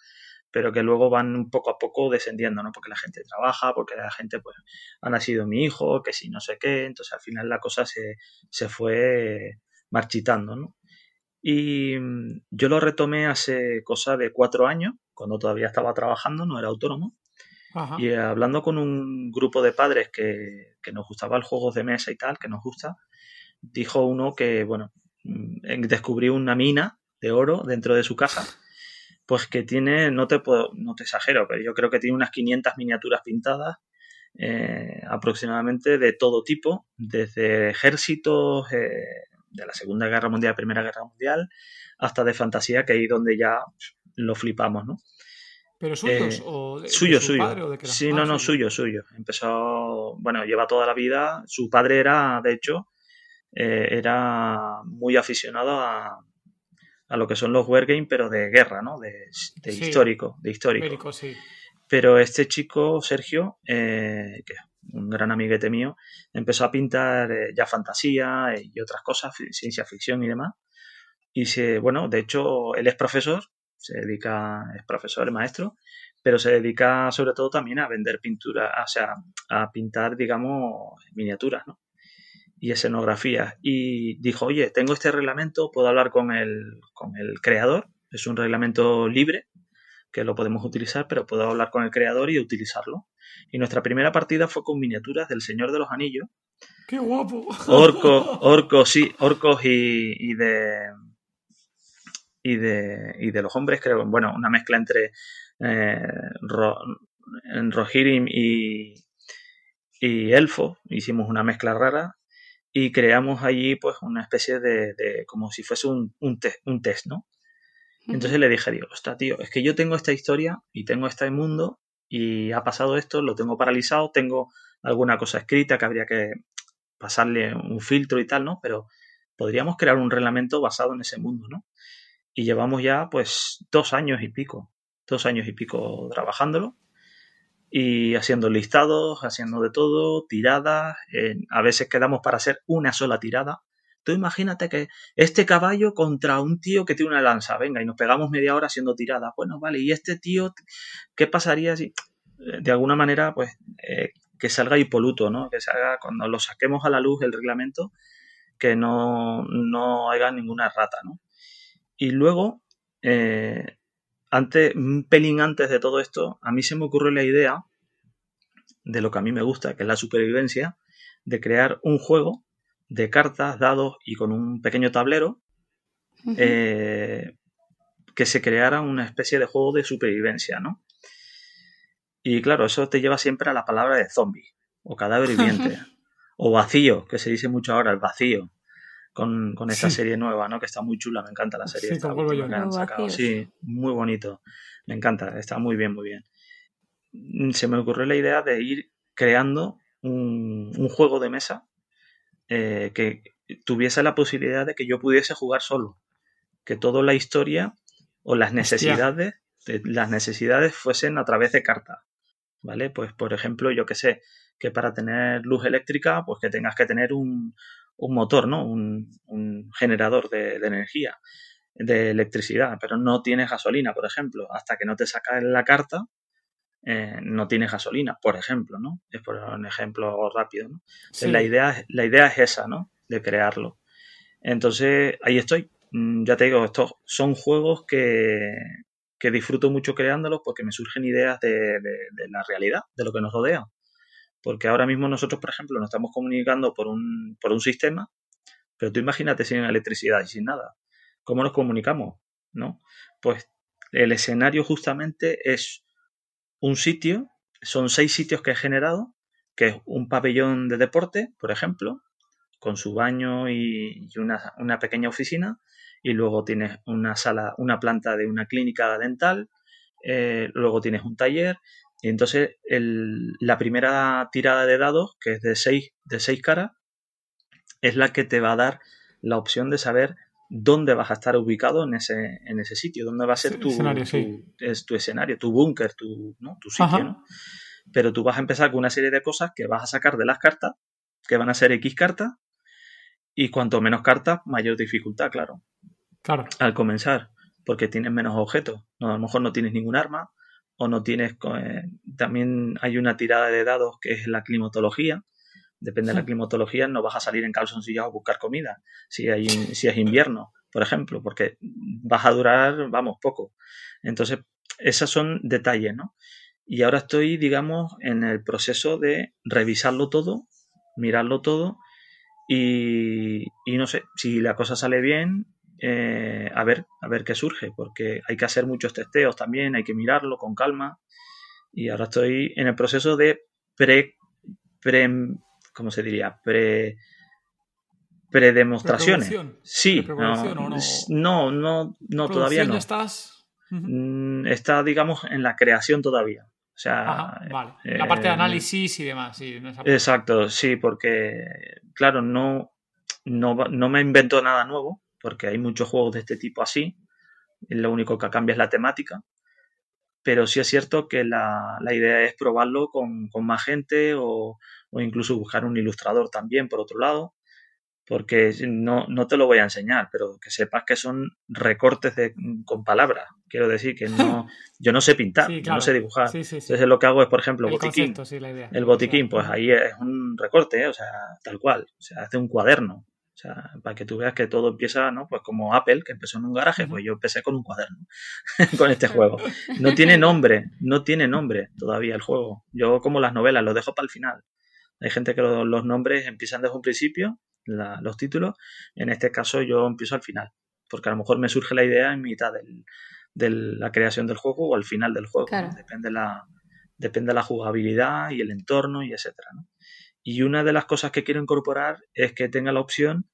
pero que luego van poco a poco descendiendo, ¿no? Porque la gente trabaja, porque la gente, pues, ha nacido mi hijo, que si no sé qué, entonces al final la cosa se, se fue marchitando, ¿no? Y mm, yo lo retomé hace cosa de cuatro años, cuando todavía estaba trabajando, no era autónomo, y hablando con un grupo de padres que, que nos gustaba el juego de mesa y tal, que nos gusta, dijo uno que, bueno, mm, descubrió una mina de oro dentro de su casa pues que tiene, no te puedo, no te exagero, pero yo creo que tiene unas 500 miniaturas pintadas eh, aproximadamente de todo tipo, desde ejércitos eh, de la Segunda Guerra Mundial, Primera Guerra Mundial, hasta de fantasía, que ahí donde ya lo flipamos, ¿no? ¿Pero suyos eh, o de, suyo, su suyo. Padre, o de que sí, no, no, suyo, suyo. Empezó, bueno, lleva toda la vida. Su padre era, de hecho, era muy aficionado a, a lo que son los wargames, pero de guerra, ¿no? De, histórico, de histórico. Pero este chico, Sergio, eh, que es un gran amiguete mío, empezó a pintar eh, ya fantasía y otras cosas, ciencia ficción y demás. Y se, bueno, de hecho, él es profesor, se dedica, es profesor, es maestro, pero se dedica sobre todo también a vender pintura, o sea, a pintar, digamos, miniaturas, ¿no? Y escenografía. Y dijo, oye, tengo este reglamento, puedo hablar con el, con el creador, es un reglamento libre que lo podemos utilizar, pero puedo hablar con el creador y utilizarlo. Y nuestra primera partida fue con miniaturas del Señor de los Anillos. ¡Qué guapo! Orcos, orcos, sí, orcos y, de... Y de, y de los hombres, creo, bueno, una mezcla entre eh, Rohirrim y, y elfo. Hicimos una mezcla rara y creamos allí pues una especie de, de como si fuese un, un, un test, ¿no? Entonces le dije, Dios, está tío, es que yo tengo esta historia y tengo este mundo y ha pasado esto, lo tengo paralizado, tengo alguna cosa escrita que habría que pasarle un filtro y tal, ¿no? Pero podríamos crear un reglamento basado en ese mundo, ¿no? Y llevamos ya pues dos años y pico, dos años y pico trabajándolo y haciendo listados, haciendo de todo, tiradas, a veces quedamos para hacer una sola tirada. Tú imagínate que este caballo contra un tío que tiene una lanza, venga, y nos pegamos media hora haciendo tiradas. Bueno, vale, y este tío, ¿qué pasaría si de alguna manera, pues, eh, que salga impoluto, ¿no? Que salga, cuando lo saquemos a la luz el reglamento, que no, no haya ninguna rata, ¿no? Y luego, eh, antes, un pelín antes de todo esto, a mí se me ocurrió la idea de lo que a mí me gusta, que es la supervivencia, de crear un juego de cartas, dados y con un pequeño tablero eh, que se creara una especie de juego de supervivencia, ¿no? Y claro, eso te lleva siempre a la palabra de zombie o cadáver viviente o vacío, que se dice mucho ahora, el vacío. Con, con esta serie nueva, ¿no? Que está muy chula, me encanta la serie. Sí, Sí, muy bonito. Me encanta, está muy bien, muy bien. Se me ocurrió la idea de ir creando un, juego de mesa eh, que tuviese la posibilidad de que yo pudiese jugar solo. Que toda la historia o las necesidades, las necesidades fuesen a través de cartas. ¿Vale? Pues, por ejemplo, yo que sé, que para tener luz eléctrica, pues que tengas que tener un, un motor, ¿no? Un, generador de, energía, de electricidad, pero no tienes gasolina, por ejemplo. Hasta que no te sacas la carta, eh, no tienes gasolina, por ejemplo, ¿no? Es por un ejemplo rápido, ¿no? La, idea, la idea es esa, ¿no? De crearlo. Entonces, ahí estoy. Mm, ya te digo, estos son juegos que, que disfruto mucho creándolos porque me surgen ideas de, de, la realidad, de lo que nos rodea. Porque ahora mismo nosotros, por ejemplo, nos estamos comunicando por un, por un sistema, pero tú imagínate sin electricidad y sin nada. ¿Cómo nos comunicamos? ¿No? Pues el escenario justamente es un sitio, son seis sitios que he generado, que es un pabellón de deporte, por ejemplo, con su baño y, una, pequeña oficina, y luego tienes una sala, una planta de una clínica dental, eh, luego tienes un taller, y entonces la primera tirada de dados, que es de seis, de seis caras, es la que te va a dar la opción de saber dónde vas a estar ubicado en ese, en ese sitio, dónde va a ser tu, escenario, es tu escenario, tu búnker, tu, ¿no? tu sitio. ¿no? Pero tú vas a empezar con una serie de cosas que vas a sacar de las cartas, que van a ser X cartas, y cuanto menos cartas, mayor dificultad, claro. Claro. Al comenzar, porque tienes menos objetos. No, a lo mejor no tienes ningún arma, o no tienes... Eh, también hay una tirada de dados que es la climatología. Depende de la climatología, no vas a salir en calzoncillos a buscar comida si, hay, si es invierno, por ejemplo, porque vas a durar, vamos, poco. Entonces, esos son detalles, ¿no? Y ahora estoy, digamos, en el proceso de revisarlo todo, mirarlo todo y, y no sé, si la cosa sale bien, eh, a ver, a ver qué surge, porque hay que hacer muchos testeos también, hay que mirarlo con calma. Y ahora estoy en el proceso de pre, pre ¿cómo se diría? Pre predemostraciones. Sí, no, no, no, todavía no. estás? Mm, está, digamos, en la creación todavía. O sea, vale. la parte de eh, análisis y demás. Sí, exacto, sí, porque, claro, no, no, no me invento nada nuevo, porque hay muchos juegos de este tipo así, lo único que cambia es la temática, pero sí es cierto que la, idea es probarlo con, más gente o, incluso buscar un ilustrador también, por otro lado, porque no, no, te lo voy a enseñar, pero que sepas que son recortes de, con palabras. Quiero decir que no, yo no sé pintar, no sé dibujar. Entonces lo que hago es, por ejemplo, el botiquín. el botiquín, pues ahí es un recorte, ¿eh? o sea, tal cual. O sea, hace un cuaderno. O sea, para que tú veas que todo empieza, ¿no? Pues como Apple, que empezó en un garaje, pues yo empecé con un cuaderno, con este juego. No tiene nombre, no tiene nombre todavía el juego. Yo como las novelas, lo dejo para el final. Hay gente que los nombres empiezan desde un principio, los títulos. En este caso yo empiezo al final, porque a lo mejor me surge la idea en mitad de la creación del juego o al final del juego. Depende, la, depende de la jugabilidad y el entorno y etcétera, ¿no? Y una de las cosas que quiero incorporar es que tenga la opción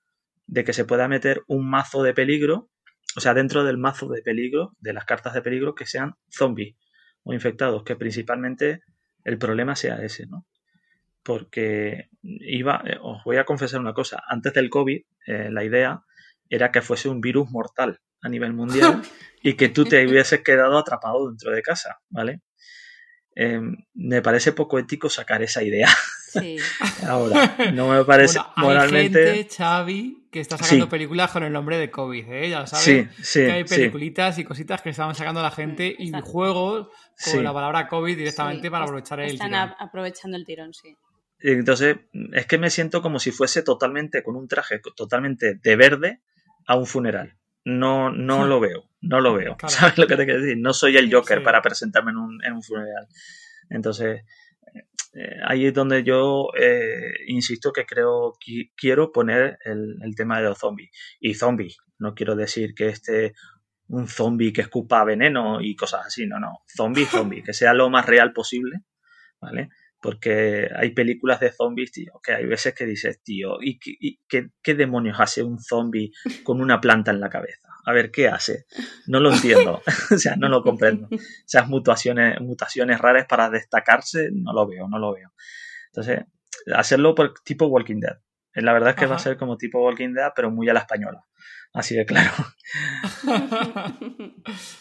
de que se pueda meter un mazo de peligro, o sea, dentro del mazo de peligro, de las cartas de peligro, que sean zombies o infectados, que principalmente el problema sea ese, ¿no? Porque iba, eh, os voy a confesar una cosa, antes del COVID, eh, la idea era que fuese un virus mortal a nivel mundial y que tú te hubieses quedado atrapado dentro de casa, ¿vale? Em, me parece poco ético sacar esa idea. Sí. Ahora, no me parece moralmente. Hay gente, Xavi, que está sacando películas con el nombre de COVID, ¿eh? Ya sabes sí, sí, que hay peliculitas y cositas que estaban sacando la gente y juegos con la palabra COVID directamente para aprovechar el tirón. Están aprovechando el tirón, sí. Entonces, es que me siento como si fuese totalmente con un traje totalmente de verde a un funeral. No, no lo veo, no lo veo. ¿Sabes lo que te quiero decir? No soy el Joker para presentarme en un, en un funeral. Entonces, ahí es donde yo eh, insisto que creo que quiero poner el, tema de los zombies. Y zombies, no quiero decir que este un zombie que escupa veneno y cosas así, no, no. Zombie, zombie, que sea lo más real posible, ¿vale? Porque hay películas de zombies, tío, que hay veces que dices, tío, ¿y, qué, demonios hace un zombie con una planta en la cabeza? A ver, ¿qué hace? No lo entiendo, o sea, no lo comprendo. Esas mutaciones, mutaciones raras para destacarse, no lo veo, no lo veo. Entonces, hacerlo por tipo Walking Dead. La verdad es que va a ser como tipo Walking Dead, pero muy a la española. Así de claro.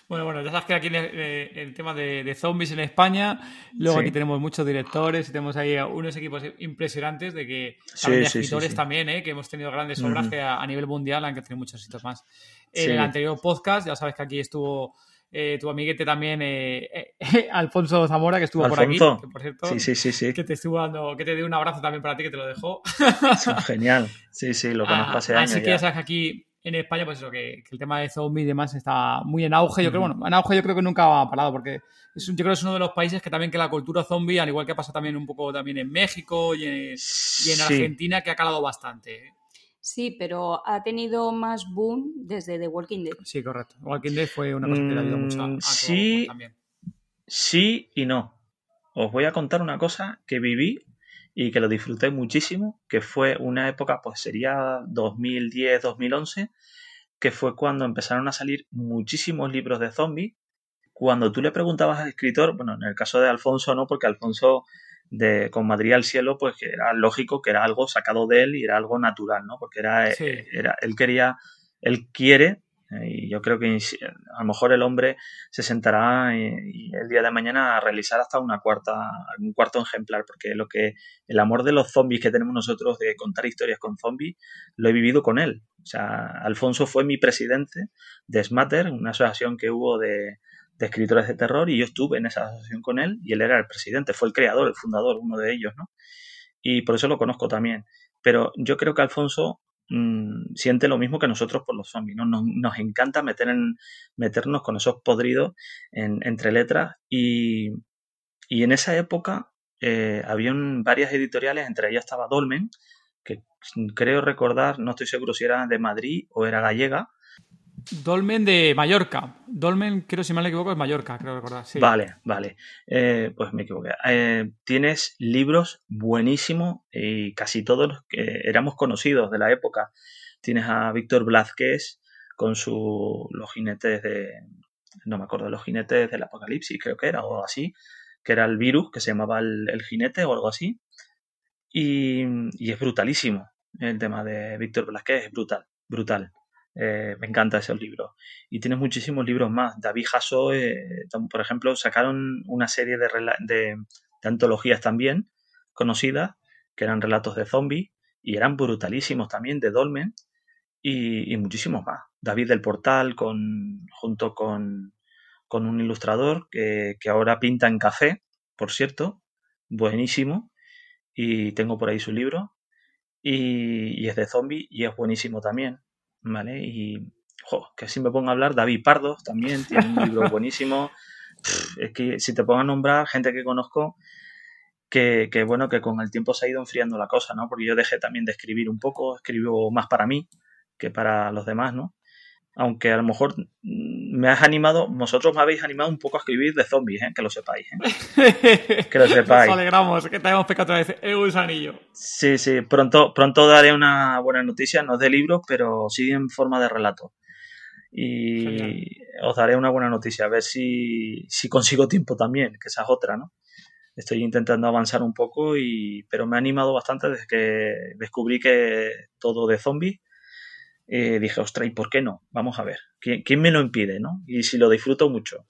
bueno, bueno, ya sabes que aquí el, el tema de, zombies en España, luego aquí tenemos muchos directores y tenemos ahí unos equipos impresionantes de que también escritores también, ¿eh? que hemos tenido grandes obras que a, nivel mundial han tenido muchos éxitos más. En el anterior podcast, ya sabes que aquí estuvo eh, tu amiguete también, eh, Alfonso Zamora, que estuvo por aquí, que por cierto, sí, sí, sí, que te estuvo dando, que te dio un abrazo también para ti, que te lo dejó. Genial, sí, sí, lo conozco ah, hace años. Así que ya sabes que aquí en España, pues eso, que, el tema de zombies y demás está muy en auge. Yo creo, bueno, en auge yo creo que nunca ha parado, porque es yo creo que es uno de los países que también que la cultura zombie, al igual que pasa también un poco también en México y en, Argentina, que ha calado bastante. ¿eh? Sí, pero ha tenido más boom desde The Walking Dead. Sí, correcto. Walking Dead fue una cosa que le ayudó mucho a, a sí, también. Sí y no. Os voy a contar una cosa que viví y que lo disfruté muchísimo, que fue una época, pues sería 2010, 2011, que fue cuando empezaron a salir muchísimos libros de zombies. Cuando tú le preguntabas al escritor, bueno, en el caso de Alfonso no, porque Alfonso de con Madrid al cielo, pues era lógico que era algo sacado de él y era algo natural, ¿no? Porque era, era él quería, él quiere y yo creo que a lo mejor el hombre se sentará y, el día de mañana a realizar hasta una cuarta, un cuarto ejemplar, porque lo que el amor de los zombies que tenemos nosotros de contar historias con zombies, lo he vivido con él. O sea, Alfonso fue mi presidente de Smatter, una asociación que hubo de, de escritores de terror, y yo estuve en esa asociación con él, y él era el presidente, fue el creador, el fundador, uno de ellos, ¿no? Y por eso lo conozco también. Pero yo creo que Alfonso Mm, siente lo mismo que nosotros por los zombies. ¿no? Nos, encanta meter en, meternos con esos podridos entre letras y, en esa época eh, habían varias editoriales, entre ellas estaba Dolmen, que creo recordar, no estoy seguro si era de Madrid o era gallega, Dolmen de Mallorca. Dolmen, creo si mal me equivoco, es Mallorca, creo recordar. Vale, vale. Eh, pues me equivoqué. Eh, tienes libros buenísimos y casi todos los que éramos conocidos de la época. Tienes a Víctor Blázquez con su Los jinetes de. No me acuerdo, Los jinetes del apocalipsis, creo que era, o algo así. Que era el virus que se llamaba el, jinete o algo así. Y, y es brutalísimo el tema de Víctor Blázquez, es brutal, brutal. Eh, me encanta ese libro. Y tienes muchísimos libros más. David Jasso, eh, por ejemplo, sacaron una serie de, de, antologías también conocidas, que eran relatos de zombies, y eran brutalísimos también, de Dolmen, y, muchísimos más. David del Portal, con, junto con, con un ilustrador que, que ahora pinta en café, por cierto, buenísimo, y tengo por ahí su libro, y, y es de zombie y es buenísimo también. ¿Vale? Y, que si me pongo a hablar, David Pardo también tiene un libro buenísimo. es que si te pongo a nombrar gente que conozco, que, que, bueno, que con el tiempo se ha ido enfriando la cosa, ¿no? Porque yo dejé también de escribir un poco, escribo más para mí que para los demás, ¿no? aunque a lo mejor me has animado, vosotros me habéis animado un poco a escribir de zombies, ¿eh? que lo sepáis. ¿eh? que lo sepáis. Nos alegramos, que te hayamos pecado otra vez el gusanillo. Sí, sí, pronto, pronto daré una buena noticia, no es de libros, pero sí en forma de relato. Y os daré una buena noticia, a ver si, si consigo tiempo también, que esa es otra, ¿no? Estoy intentando avanzar un poco, y, pero me ha animado bastante desde que descubrí que todo de zombies eh, dije, ostras, ¿y por qué no? Vamos a ver, ¿quién, me lo impide? ¿no? Y si lo disfruto mucho.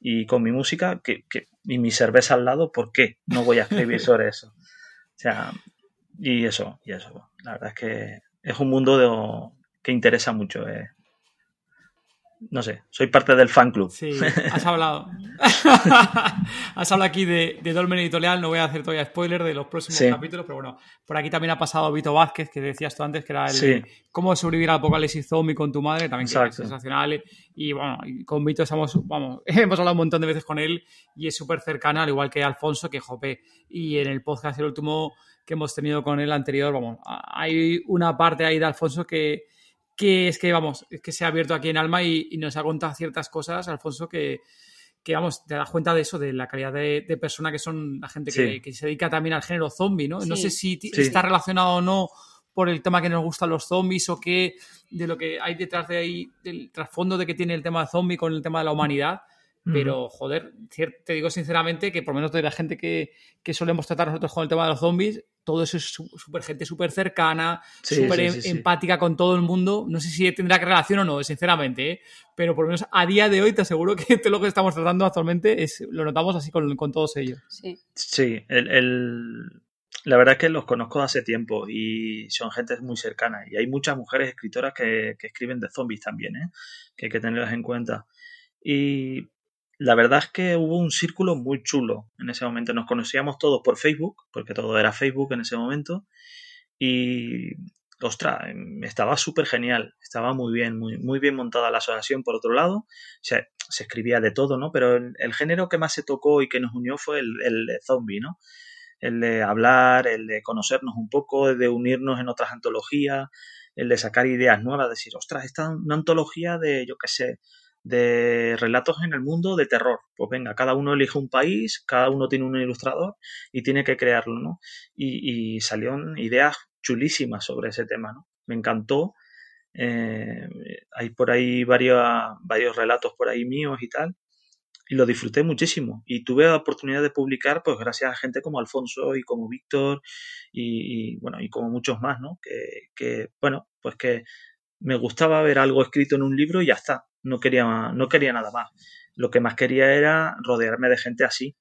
Y con mi música que, y mi cerveza al lado, ¿por qué no voy a escribir sobre eso? O sea, y eso, y eso. La verdad es que es un mundo de, que interesa mucho. Eh no sé, soy parte del fan club. Sí, has hablado. has hablado aquí de, Dolmen Editorial, no voy a hacer todavía spoiler de los próximos capítulos, pero bueno, por aquí también ha pasado Vito Vázquez, que decías tú antes, que era el cómo sobrevivir al apocalipsis zombie con tu madre, también que es sensacional. Y bueno, con Vito estamos, vamos, hemos hablado un montón de veces con él y es súper cercana, al igual que Alfonso, que jope. Y en el podcast, el último que hemos tenido con él anterior, vamos, hay una parte ahí de Alfonso que que es que, vamos, es que se ha abierto aquí en Alma y, nos ha contado ciertas cosas, Alfonso, que, que vamos, te das cuenta de eso, de la calidad de, de persona que son la gente que, se dedica también al género zombie, ¿no? No sé si está relacionado o no por el tema que nos gustan los zombies o qué, de lo que hay detrás de ahí, del trasfondo de que tiene el tema de zombie con el tema de la humanidad. Pero, joder, te digo sinceramente que por lo menos de la gente que, que solemos tratar nosotros con el tema de los zombies, todo eso es súper gente súper cercana, súper em, empática con todo el mundo. No sé si tendrá que relación o no, sinceramente, ¿eh? pero por lo menos a día de hoy te aseguro que todo lo que estamos tratando actualmente es, lo notamos así con, con todos ellos. Sí, sí el, la verdad es que los conozco hace tiempo y son gente muy cercana. Y hay muchas mujeres escritoras que, que escriben de zombies también, ¿eh? que hay que tenerlas en cuenta. Y la verdad es que hubo un círculo muy chulo en ese momento. Nos conocíamos todos por Facebook, porque todo era Facebook en ese momento. Y, ostras, em, estaba súper genial, estaba muy bien, muy, muy bien montada la asociación por otro lado. O sea, se escribía de todo, ¿no? Pero el, género que más se tocó y que nos unió fue el, el zombie, ¿no? El de hablar, el de conocernos un poco, el de unirnos en otras antologías, el de sacar ideas nuevas, decir, ostras, esta es una antología de, yo qué sé, de relatos en el mundo de terror. Pues venga, cada uno elige un país, cada uno tiene un ilustrador y tiene que crearlo, ¿no? Y, y salieron ideas chulísimas sobre ese tema, ¿no? Me encantó. Eh, hay por ahí varios, varios relatos por ahí míos y tal. Y lo disfruté muchísimo. Y tuve la oportunidad de publicar, pues gracias a gente como Alfonso y como Víctor y, bueno, y como muchos más, ¿no? Que, que, bueno, pues que me gustaba ver algo escrito en un libro y ya está no quería, no quería nada más. Lo que más quería era rodearme de gente así,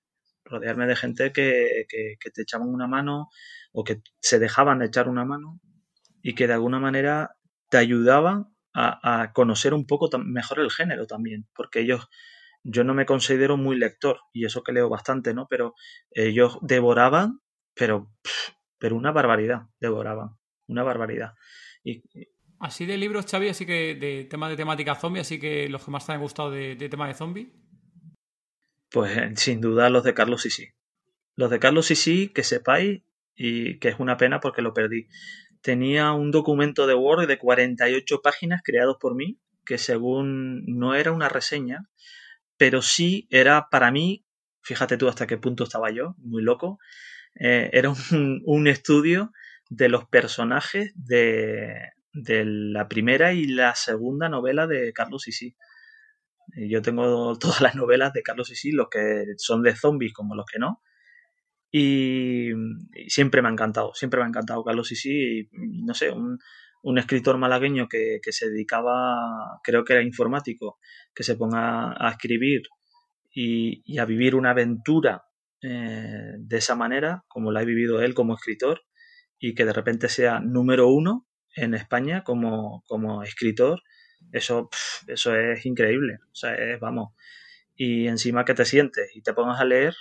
rodearme de gente que, te echaban una mano o que se dejaban de echar una mano y que de alguna manera te ayudaban a, conocer un poco mejor el género también, porque ellos, yo no me considero muy lector y eso que leo bastante, ¿no? Pero ellos devoraban, pero, pero una barbaridad, devoraban, una barbaridad. Y, Así de libros, Xavi, así que de tema de temática zombie, así que los que más te han gustado de, tema de zombie. Pues eh, sin duda los de Carlos sí. Los de Carlos sí, que sepáis, y que es una pena porque lo perdí. Tenía un documento de Word de 48 páginas creados por mí, que según no era una reseña, pero sí era para mí, fíjate tú hasta qué punto estaba yo, muy loco, eh, era un estudio de los personajes de, de la primera y la segunda novela de Carlos Sisi. Yo tengo todas las novelas de Carlos Sisi, los que son de zombies como los que no. Y, siempre me ha encantado, siempre me ha encantado Carlos Sisi. Y, no sé, un, un escritor malagueño que, que, se dedicaba, creo que era informático, que se ponga a escribir y, y a vivir una aventura eh, de esa manera, como la ha vivido él como escritor, y que de repente sea número uno en España como, como escritor, eso, eso es increíble. O sea, es, vamos. Y encima que te sientes y te pongas a leer,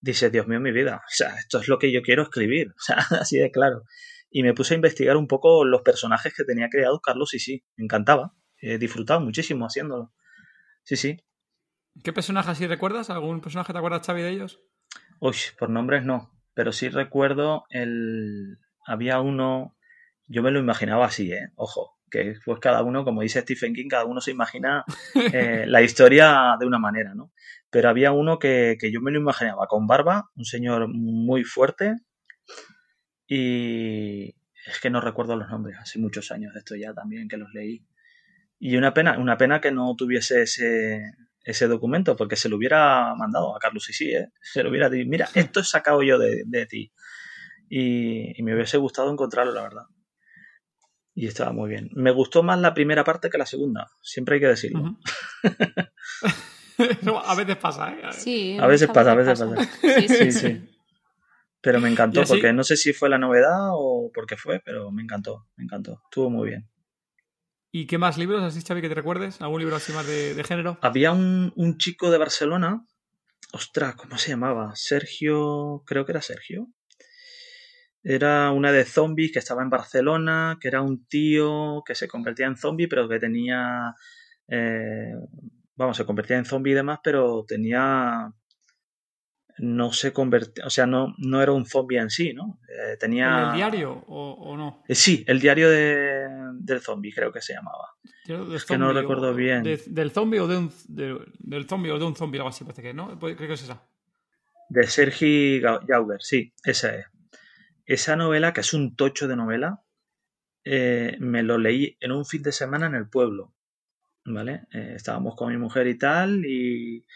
dices, Dios mío, mi vida. O sea, esto es lo que yo quiero escribir. O sea, así de claro. Y me puse a investigar un poco los personajes que tenía creados Carlos y sí, me encantaba. He disfrutado muchísimo haciéndolo. Sí, sí. ¿Qué personajes sí recuerdas? ¿Algún personaje te acuerdas, Xavi, de ellos? Uy, por nombres no. Pero sí recuerdo el. Había uno yo me lo imaginaba así, ¿eh? Ojo, que pues cada uno, como dice Stephen King, cada uno se imagina eh, la historia de una manera, ¿no? Pero había uno que, yo me lo imaginaba con barba, un señor muy fuerte y es que no recuerdo los nombres, hace muchos años de esto ya también que los leí. Y una pena, una pena que no tuviese ese, ese documento, porque se lo hubiera mandado a Carlos y sí, ¿eh? se lo hubiera dicho, mira, esto he sacado yo de, ti. y me hubiese gustado encontrarlo, la verdad y estaba muy bien. Me gustó más la primera parte que la segunda, siempre hay que decirlo. a veces pasa, ¿eh? Sí, a veces pasa, a veces pasa. Sí, sí, Pero me encantó, porque no sé si fue la novedad o por qué fue, pero me encantó, me encantó. Estuvo muy bien. ¿Y qué más libros así, Xavi, que te recuerdes? ¿Algún libro así más de, género? Había un, un, chico de Barcelona, ostras, ¿cómo se llamaba? Sergio, creo que era Sergio. Era una de zombies que estaba en Barcelona, que era un tío que se convertía en zombie, pero que tenía. Eh, vamos, se convertía en zombie y demás, pero tenía. No se convertía. O sea, no, era un zombie en sí, ¿no? Eh, tenía. ¿En el diario o, no? Eh, sí, el diario de, del zombie, creo que se llamaba. Es que no recuerdo bien. ¿Del zombie o de un, del zombie o de un zombie, algo así parece que, ¿no? Creo que es esa. De Sergi Jauber, sí, esa es. Esa novela, que es un tocho de novela, eh, me lo leí en un fin de semana en el pueblo. ¿Vale? Eh, estábamos con mi mujer y tal, y,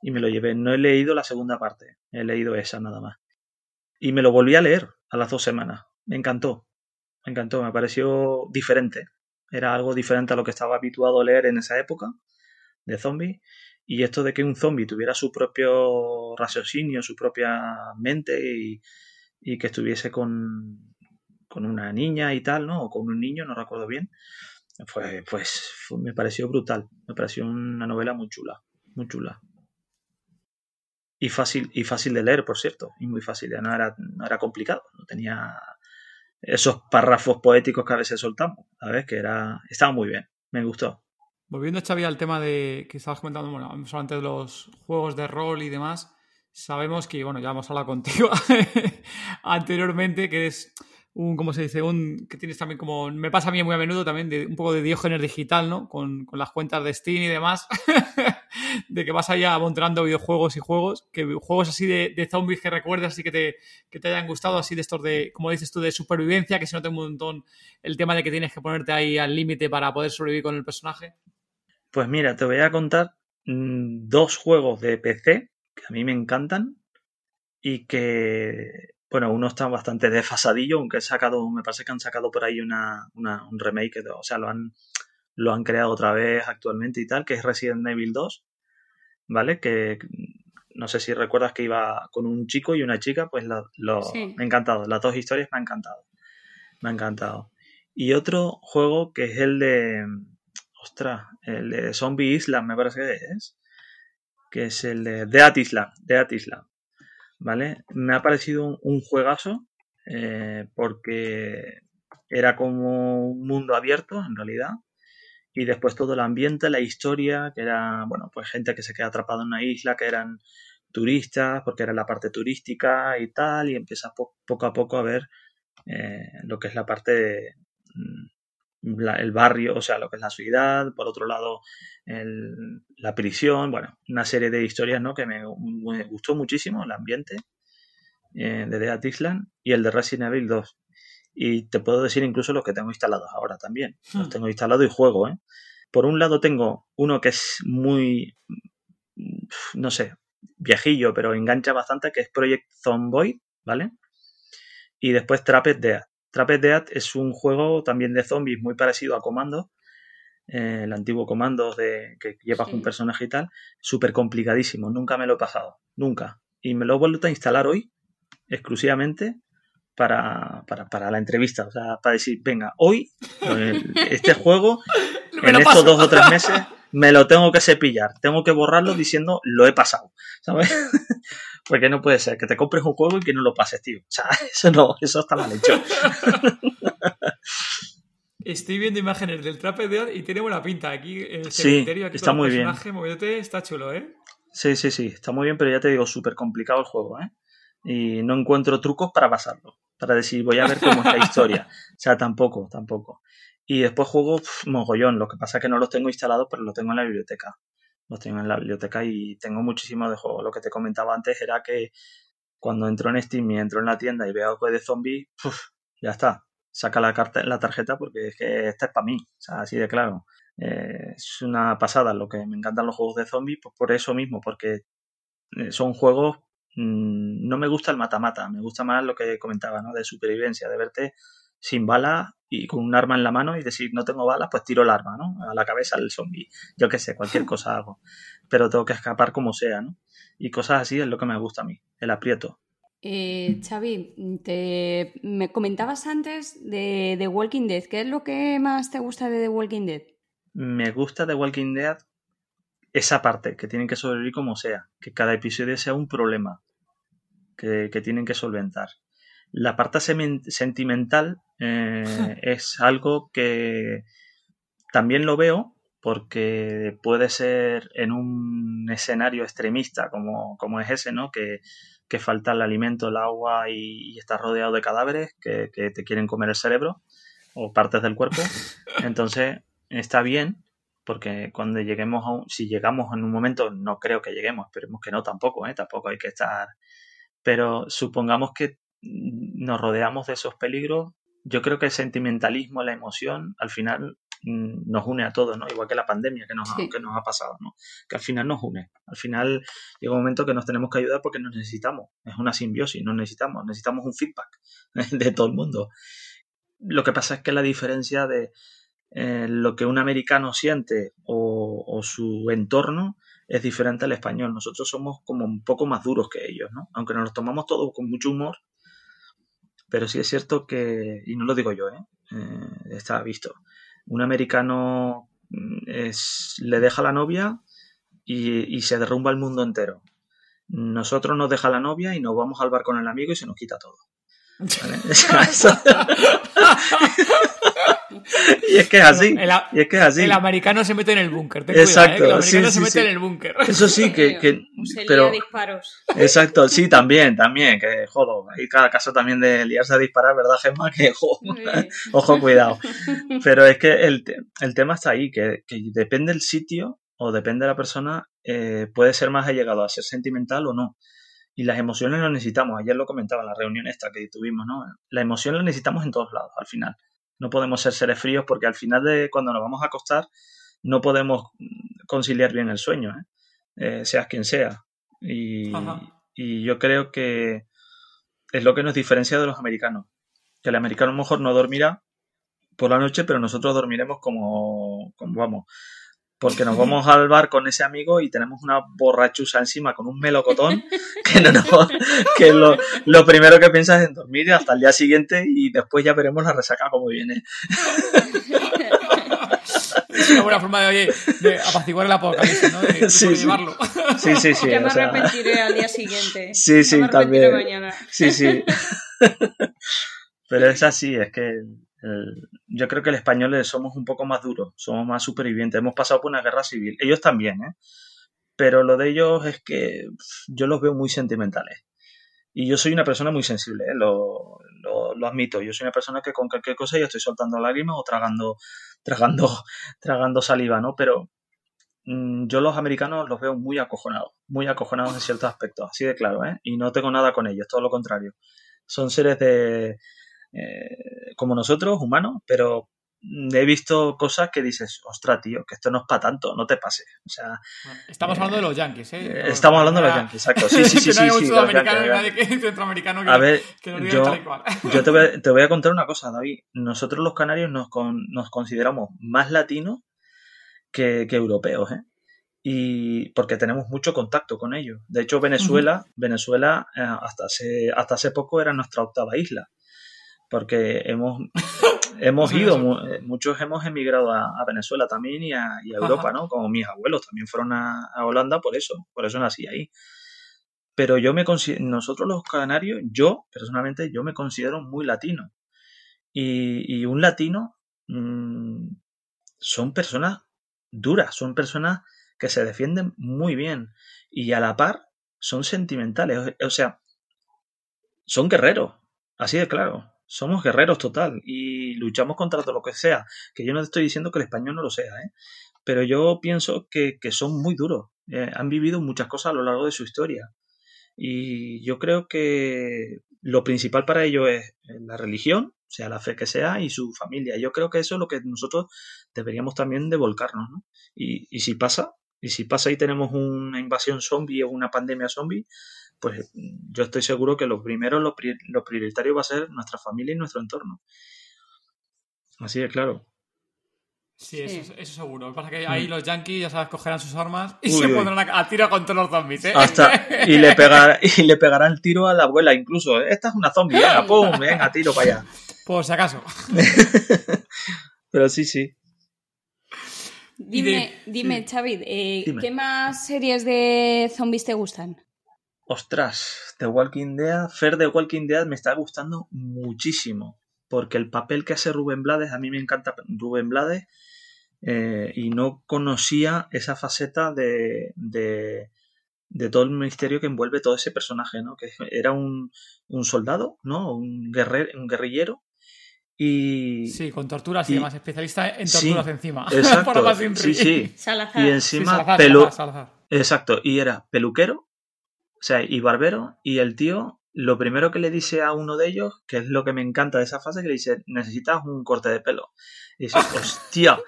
y me lo llevé. No he leído la segunda parte, he leído esa nada más. Y me lo volví a leer a las dos semanas. Me encantó, me encantó, me pareció diferente. Era algo diferente a lo que estaba habituado a leer en esa época de zombies. Y esto de que un zombie tuviera su propio raciocinio, su propia mente y, que estuviese con, con, una niña y tal, ¿no? O con un niño, no recuerdo bien. Pues, pues me pareció brutal. Me pareció una novela muy chula, muy chula. Y fácil, y fácil de leer, por cierto. Y muy fácil, no era, no era complicado. No tenía esos párrafos poéticos que a veces soltamos, ¿sabes? Que era, estaba muy bien, me gustó. Volviendo, Xavi, al tema de que estabas comentando, bueno, solamente de los juegos de rol y demás, sabemos que, bueno, ya hemos hablado contigo anteriormente, que es un, ¿cómo se dice? Un, que tienes también como, me pasa a mí muy a menudo también, de un poco de diógenes digital, ¿no? Con, con las cuentas de Steam y demás, de que vas allá montando videojuegos y juegos, que juegos así de, zombies que recuerdas así que te, que te hayan gustado, así de estos de, como dices tú, de supervivencia, que se nota un montón el tema de que tienes que ponerte ahí al límite para poder sobrevivir con el personaje. Pues mira, te voy a contar mm, dos juegos de PC que a mí me encantan y que bueno, uno está bastante desfasadillo, aunque he sacado, me parece que han sacado por ahí una, un remake, o sea, lo han, lo han creado otra vez actualmente y tal, que es Resident Evil 2, ¿vale? Que no sé si recuerdas que iba con un chico y una chica, pues lo, me ha encantado, las dos historias me han encantado, me ha encantado. Y otro juego que es el de, ostras, el de Zombie Island, me parece que es, que es el de Dead Island, Dead Island. ¿vale? Me ha parecido un, juegazo eh, porque era como un mundo abierto en realidad y después todo el ambiente, la historia, que era, bueno, pues gente que se queda atrapada en una isla, que eran turistas, porque era la parte turística y tal, y empiezas poco a poco a ver eh, lo que es la parte de, el barrio, o sea, lo que es la ciudad, por otro lado la prisión, bueno, una serie de historias ¿no? que me, gustó muchísimo, el ambiente eh, de Dead Island y el de Resident Evil 2. Y te puedo decir incluso los que tengo instalados ahora también. Los hmm. tengo instalados y juego. ¿eh? Por un lado tengo uno que es muy, no sé, viejillo, pero engancha bastante, que es Project Zomboid, ¿vale? Y después Trapped Dead. Trapped Dead es un juego también de zombies muy parecido a Comando, eh, el antiguo Comando de, que llevas un personaje y tal, súper complicadísimo, nunca me lo he pasado, nunca. Y me lo he vuelto a instalar hoy, exclusivamente, para, para, la entrevista, o sea, para decir, venga, hoy, este juego, en estos dos o tres meses, me lo tengo que cepillar, tengo que borrarlo diciendo, lo he pasado, ¿sabes? Porque no puede ser que te compres un juego y que no lo pases, tío. O sea, eso no, eso está mal hecho. Estoy viendo imágenes del Trape y tiene buena pinta. Aquí el cementerio, aquí está muy bien. está chulo, ¿eh? Sí, sí, sí, está muy bien, pero ya te digo, súper complicado el juego, ¿eh? Y no encuentro trucos para pasarlo, para decir, voy a ver cómo es la historia. O sea, tampoco, tampoco. Y después juego mogollón, lo que pasa es que no los tengo instalados, pero los tengo en la biblioteca los tengo en la biblioteca y tengo muchísimo de juego. Lo que te comentaba antes era que cuando entro en Steam y entro en la tienda y veo algo de zombie, ya está. Saca la, carta, la tarjeta porque es que esta es para mí, o sea, así de claro. Eh, es una pasada lo que me encantan los juegos de zombies, pues por eso mismo, porque eh, son juegos. Mm, no me gusta el mata-mata, me gusta más lo que comentaba, ¿no? De supervivencia, de verte sin balas y con un arma en la mano y decir no tengo balas, pues tiro el arma, ¿no? A la cabeza del zombie. Yo qué sé, cualquier cosa hago. Pero tengo que escapar como sea, ¿no? Y cosas así es lo que me gusta a mí, el aprieto. Eh, Xavi, te, me comentabas antes de The Walking Dead. ¿Qué es lo que más te gusta de The Walking Dead? Me gusta The Walking Dead esa parte, que tienen que sobrevivir como sea, que cada episodio sea un problema que, que tienen que solventar. La parte sentimental eh, es algo que también lo veo porque puede ser en un escenario extremista como, como es ese, ¿no? Que, falta el alimento, el agua y, estás rodeado de cadáveres que, te quieren comer el cerebro. o partes del cuerpo. Entonces, está bien, porque cuando lleguemos a un, si llegamos en un momento, no creo que lleguemos, esperemos que no tampoco, ¿eh? tampoco hay que estar, pero supongamos que nos rodeamos de esos peligros, yo creo que el sentimentalismo, la emoción, al final mm, nos une a todos, ¿no? Igual que la pandemia que nos, ha, que nos ha pasado, ¿no? Que al final nos une. Al final llega un momento que nos tenemos que ayudar porque nos necesitamos. Es una simbiosis, nos necesitamos. Necesitamos un feedback de todo el mundo. Lo que pasa es que la diferencia de eh, lo que un americano siente o, su entorno es diferente al español. Nosotros somos como un poco más duros que ellos, ¿no? Aunque nos los tomamos todos con mucho humor, pero sí es cierto que, y no lo digo yo, ¿eh? eh está visto, un americano mm, es, le deja la novia y, y, se derrumba el mundo entero. Nosotros nos deja la novia y nos vamos al bar con el amigo y se nos quita todo. y es que es así. El, y es que es así. El americano se mete en el búnker. Exacto. ¿eh? El americano se mete en el búnker. Eso sí, que. que pero, disparos. Exacto, sí, también, también. Que jodo. Hay cada caso también de liarse a disparar, ¿verdad, Gemma? Que ojo, cuidado. Pero es que el, el tema está ahí, que, que, depende del sitio o depende de la persona, eh, puede ser más allegado a ser sentimental o no. Y las emociones las necesitamos. Ayer lo comentaba en la reunión esta que tuvimos, ¿no? La emoción la necesitamos en todos lados, al final. No podemos ser seres fríos porque al final de cuando nos vamos a acostar no podemos conciliar bien el sueño, ¿eh? eh seas quien sea. Y, y, yo creo que es lo que nos diferencia de los americanos. Que el americano a lo mejor no dormirá por la noche, pero nosotros dormiremos como, como vamos, porque nos vamos al bar con ese amigo y tenemos una borrachuza encima con un melocotón que, no, que lo, lo, primero que piensas es en dormir hasta el día siguiente y después ya veremos la resaca como viene. Es una buena forma de, oye, de apaciguar el apocalipsis, ¿no? De, sí, sí. sí, sí, sí. Ya me arrepentiré al día siguiente. Sí, sí, también. Mañana. Sí, sí. Pero es así, es que yo creo que el español somos un poco más duros, somos más supervivientes. Hemos pasado por una guerra civil. Ellos también, ¿eh? Pero lo de ellos es que yo los veo muy sentimentales. Y yo soy una persona muy sensible, ¿eh? lo, lo, admito. Yo soy una persona que con cualquier cosa yo estoy soltando lágrimas o tragando, tragando, tragando saliva, ¿no? Pero mm, yo los americanos los veo muy acojonados, muy acojonados en ciertos aspectos, así de claro, ¿eh? Y no tengo nada con ellos, todo lo contrario. Son seres de, eh, como nosotros, humanos, pero he visto cosas que dices, ostras, tío, que esto no es para tanto, no te pases. O sea, estamos hablando de los yankees, ¿eh? eh estamos hablando de los yankees, exacto. Sí, sí, sí. sí, sí, centroamericano que, a ver, yo, yo te, voy, te, voy, a contar una cosa, David. Nosotros los canarios nos, nos consideramos más latinos que, que europeos, ¿eh? y porque tenemos mucho contacto con ellos. De hecho, Venezuela, Venezuela eh, hasta hace, hasta hace poco era nuestra octava isla porque hemos, hemos ido, eh, muchos hemos emigrado a, Venezuela también y a, Europa, ¿no? Como mis abuelos también fueron a, Holanda por eso, por eso nací ahí. Pero yo me nosotros los canarios, yo personalmente, yo me considero muy latino. Y, un latino mm, son personas duras, son personas que se defienden muy bien y a la par son sentimentales, o sea, son guerreros, así de claro somos guerreros total y luchamos contra todo lo que sea. Que yo no estoy diciendo que el español no lo sea, ¿eh? pero yo pienso que, son muy duros. Eh, han vivido muchas cosas a lo largo de su historia. Y yo creo que lo principal para ellos es la religión, sea la fe que sea, y su familia. Yo creo que eso es lo que nosotros deberíamos también devolcarnos. ¿no? Y, y si pasa, y si pasa y tenemos una invasión zombie o una pandemia zombie, pues yo estoy seguro que lo primero, lo, prioritario va a ser nuestra familia y nuestro entorno. Así de claro. Sí, Eso, eso, seguro. Lo que pasa es que ahí mm. los yankees, ya sabes, cogerán sus armas y se pondrán a, tiro contra los zombies, ¿eh? y, le pegar, y le pegarán el tiro a la abuela, incluso. Esta es una zombie, venga, pum, venga, tiro para allá. Por si acaso. Pero sí, sí. Dime, dime, eh, ¿qué más series de zombies te gustan? Ostras, The Walking Dead, Fer de Walking Dead me está gustando muchísimo, porque el papel que hace Rubén Blades, a mí me encanta Rubén Blades, eh, y no conocía esa faceta de, de, todo el misterio que envuelve todo ese personaje, ¿no? Que era un, un soldado, ¿no? Un, guerrero, un guerrillero, Y... Sí, con torturas y, demás, especialista en torturas encima. Exacto. sí, sí. Salazar. Y encima Salazar, Exacto, y era peluquero, sea, y barbero, y el tío lo primero que le dice a uno de ellos, que es lo que me encanta de esa fase, que le dice, necesitas un corte de pelo. Y dice, hostia,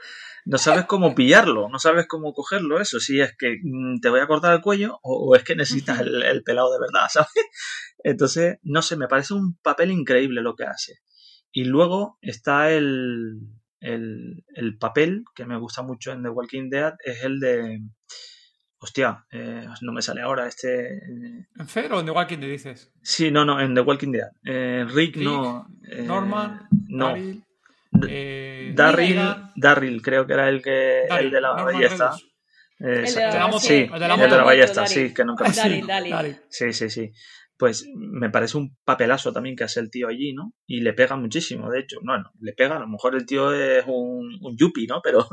no sabes cómo pillarlo, no sabes cómo cogerlo eso, si es que mm, te voy a cortar el cuello o, es que necesitas el, pelado de verdad, ¿sabes? Entonces, no sé, me parece un papel increíble lo que hace. Y luego está el, el, el papel que me gusta mucho en The Walking Dead, es el de Hostia, eh, no me sale ahora este. Eh, ¿En Fer o en The Walking Dead dices? Sí, no, no, en The Walking Dead. Eh, Rick, no. Norman, no. Daryl, Darryl, Darryl, creo que era el que el de la ballesta. Eh, sí, el de la, ballesta, sí, que nunca Daryl, Sí, sí, sí pues me parece un papelazo también que hace el tío allí, ¿no? Y le pega muchísimo, de hecho. Bueno, le pega, a lo mejor el tío es un, un yuppie, ¿no? Pero,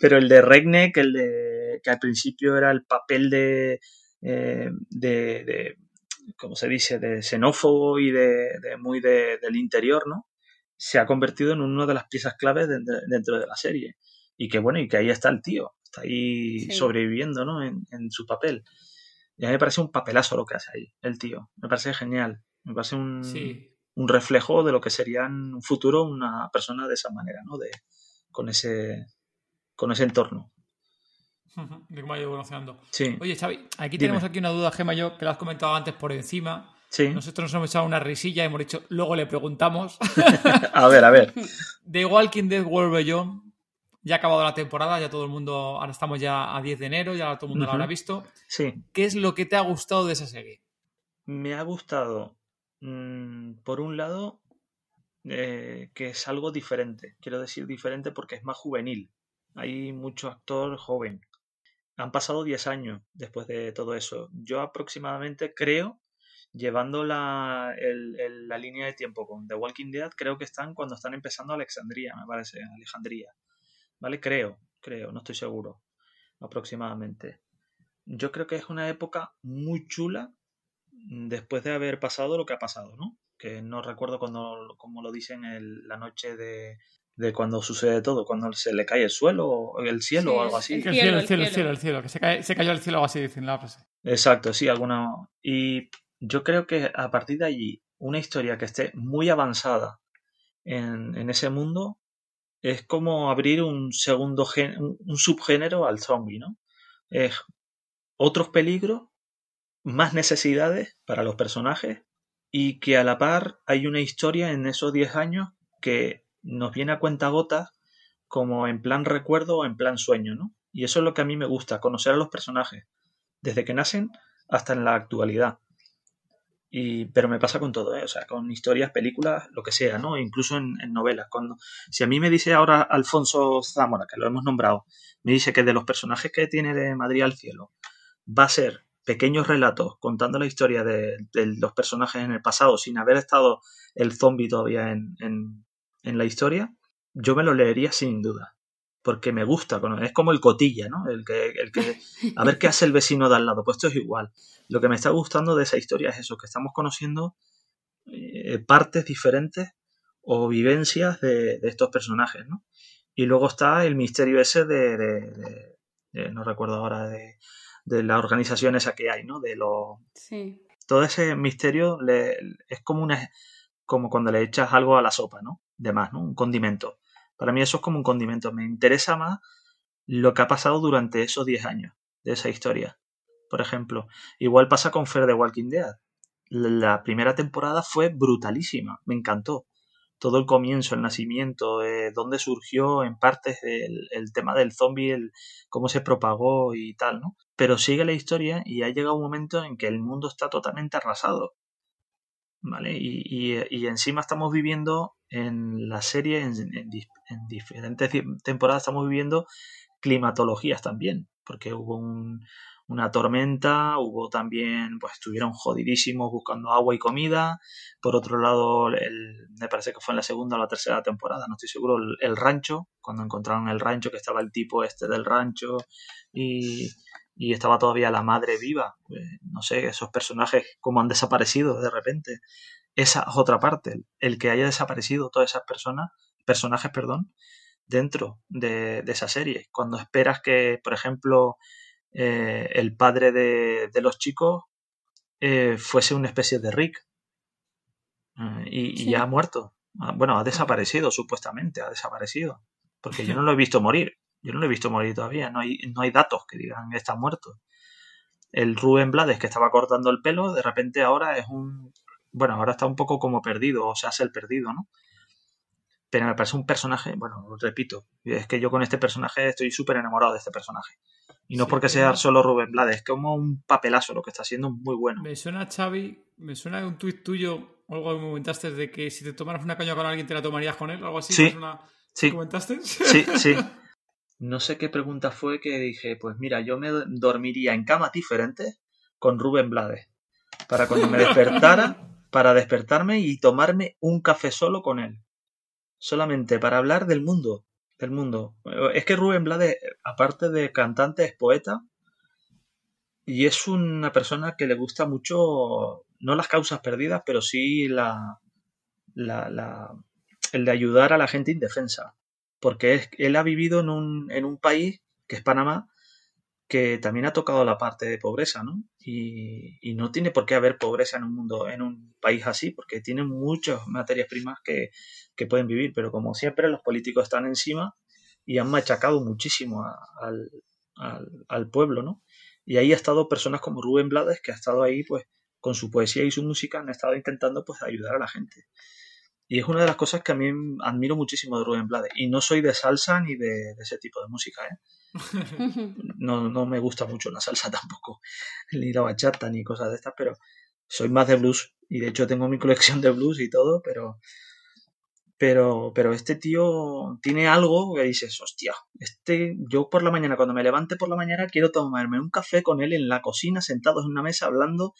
pero el de Regneck, el de que al principio era el papel de, eh, de, de ¿cómo se dice?, de xenófobo y de, muy del interior, ¿no? Se ha convertido en una de las piezas claves dentro de la serie. Y que bueno, y que ahí está el tío, está ahí sobreviviendo, ¿no? En, en su papel. Y a mí me parece un papelazo lo que hace ahí, el tío. Me parece genial. Me parece un, un reflejo de lo que sería en un futuro una persona de esa manera, ¿no? De, con ese con ese entorno. De cómo ha ido evolucionando. Sí. Oye, Xavi, aquí tenemos aquí una duda, Gema, yo, que lo has comentado antes por encima. Sí. Nosotros nos hemos echado una risilla y hemos dicho, luego le preguntamos. a ver, a ver. De Walking Dead World Beyond, ya ha acabado la temporada, ya todo el mundo, ahora estamos ya a 10 de enero, ya todo el mundo lo habrá visto. Sí. ¿Qué es lo que te ha gustado de esa serie? Me ha gustado, mm, por un lado, eh, que es algo diferente. Quiero decir diferente porque es más juvenil. Hay mucho actor joven. Han pasado 10 años después de todo eso. Yo aproximadamente creo, llevando la, la línea de tiempo con The Walking Dead, creo que están cuando están empezando Alexandria, me parece, Alejandría. ¿vale? Creo, creo, no estoy seguro, aproximadamente. Yo creo que es una época muy chula después de haber pasado lo que ha pasado, ¿no? Que no recuerdo cuando, como lo dicen en la noche de, de cuando sucede todo, cuando se le cae el suelo, el cielo o algo así. El cielo, el cielo, el cielo, el cielo, que se, cae, se cayó el cielo o así dicen la frase. Exacto, sí, alguna. Y yo creo que a partir de allí, una historia que esté muy avanzada en, en ese mundo, es como abrir un segundo un subgénero al zombie, ¿no? Es otros peligros, más necesidades para los personajes y que a la par hay una historia en esos 10 años que nos viene a cuenta gotas como en plan recuerdo o en plan sueño, ¿no? Y eso es lo que a mí me gusta, conocer a los personajes, desde que nacen hasta en la actualidad. Y, pero me pasa con todo, ¿eh? o sea, con historias, películas, lo que sea, ¿no? Incluso en, novelas. Cuando, si a mí me dice ahora Alfonso Zamora, que lo hemos nombrado, me dice que de los personajes que tiene de Madrid al cielo va a ser pequeños relatos contando la historia de, los personajes en el pasado sin haber estado el zombie todavía en, en la historia, yo me lo leería sin duda porque me gusta, es como el cotilla, ¿no? El que, el que, a ver qué hace el vecino de al lado, pues esto es igual. Lo que me está gustando de esa historia es eso, que estamos conociendo eh, partes diferentes o vivencias de, estos personajes, ¿no? Y luego está el misterio ese de, no recuerdo ahora, de, la organización esa que hay, ¿no? De lo... Sí. Todo ese misterio le, es como una como cuando le echas algo a la sopa, ¿no? De más, ¿no? Un condimento para mí eso es como un condimento. Me interesa más lo que ha pasado durante esos 10 años de esa historia. Por ejemplo, igual pasa con Fer de Walking Dead. La primera temporada fue brutalísima, me encantó. Todo el comienzo, el nacimiento, eh, dónde surgió en partes el, el tema del zombie, el, cómo se propagó y tal, ¿no? Pero sigue la historia y ha llegado un momento en que el mundo está totalmente arrasado. ¿Vale? Y, y encima estamos viviendo en la serie, en, diferentes temporadas estamos viviendo climatologías también, porque hubo una tormenta, hubo también, pues estuvieron jodidísimos buscando agua y comida. Por otro lado, el, me parece que fue en la segunda o la tercera temporada, no estoy seguro, el, rancho, cuando encontraron el rancho, que estaba el tipo este del rancho y, y estaba todavía la madre viva. Pues, no sé, esos personajes como han desaparecido de repente esa es otra parte, el que haya desaparecido todas esas personas, personajes, perdón, dentro de, esa serie. Cuando esperas que, por ejemplo, eh, el padre de, los chicos eh, fuese una especie de Rick eh, y, ya ha muerto. Ah, bueno, ha desaparecido, supuestamente, ha desaparecido. Porque yo no lo he visto morir. Yo no lo he visto morir todavía. No hay, no hay datos que digan que está muerto. El Rubén Blades que estaba cortando el pelo, de repente ahora es un. Bueno, ahora está un poco como perdido, o se hace el perdido, ¿no? pero me parece un personaje, bueno, repito, es que yo con este personaje estoy súper enamorado de este personaje. Y no porque sea solo Rubén Blades, es como un papelazo lo que está haciendo muy bueno. Me suena, Xavi, me suena un tuit tuyo, o algo que me comentaste de que si te tomaras una caña con alguien te la tomarías con él, algo así. Sí, sí. ¿Comentaste? Sí, sí. No sé qué pregunta fue que dije, pues mira, yo me dormiría en camas diferentes con Rubén Blades. Para cuando me despertara, para despertarme y tomarme un café solo con él solamente para hablar del mundo. Del mundo. Es que Rubén Blades, aparte de cantante, es poeta. Y es una persona que le gusta mucho, no las causas perdidas, pero sí la, la, el de ayudar a la gente indefensa. Porque es, él ha vivido en un, en un país, que es Panamá, que también ha tocado la parte de pobreza, ¿no? Y, y, no tiene por qué haber pobreza en un mundo, en un país así, porque tiene muchas materias primas que, que pueden vivir, pero como siempre los políticos están encima y han machacado muchísimo al, al, pueblo, ¿no? Y ahí ha estado personas como Rubén Blades, que ha estado ahí, pues, con su poesía y su música, han estado intentando, pues, ayudar a la gente. Y es una de las cosas que a mí admiro muchísimo de Rubén Blades. Y no soy de salsa ni de, ese tipo de música, ¿eh? No, no me gusta mucho la salsa tampoco, ni la bachata, ni cosas de estas, pero soy más de blues. Y de hecho tengo mi colección de blues y todo, pero pero, pero este tío tiene algo que dices, hostia, este, yo por la mañana, cuando me levante por la mañana, quiero tomarme un café con él en la cocina, sentados en una mesa, hablando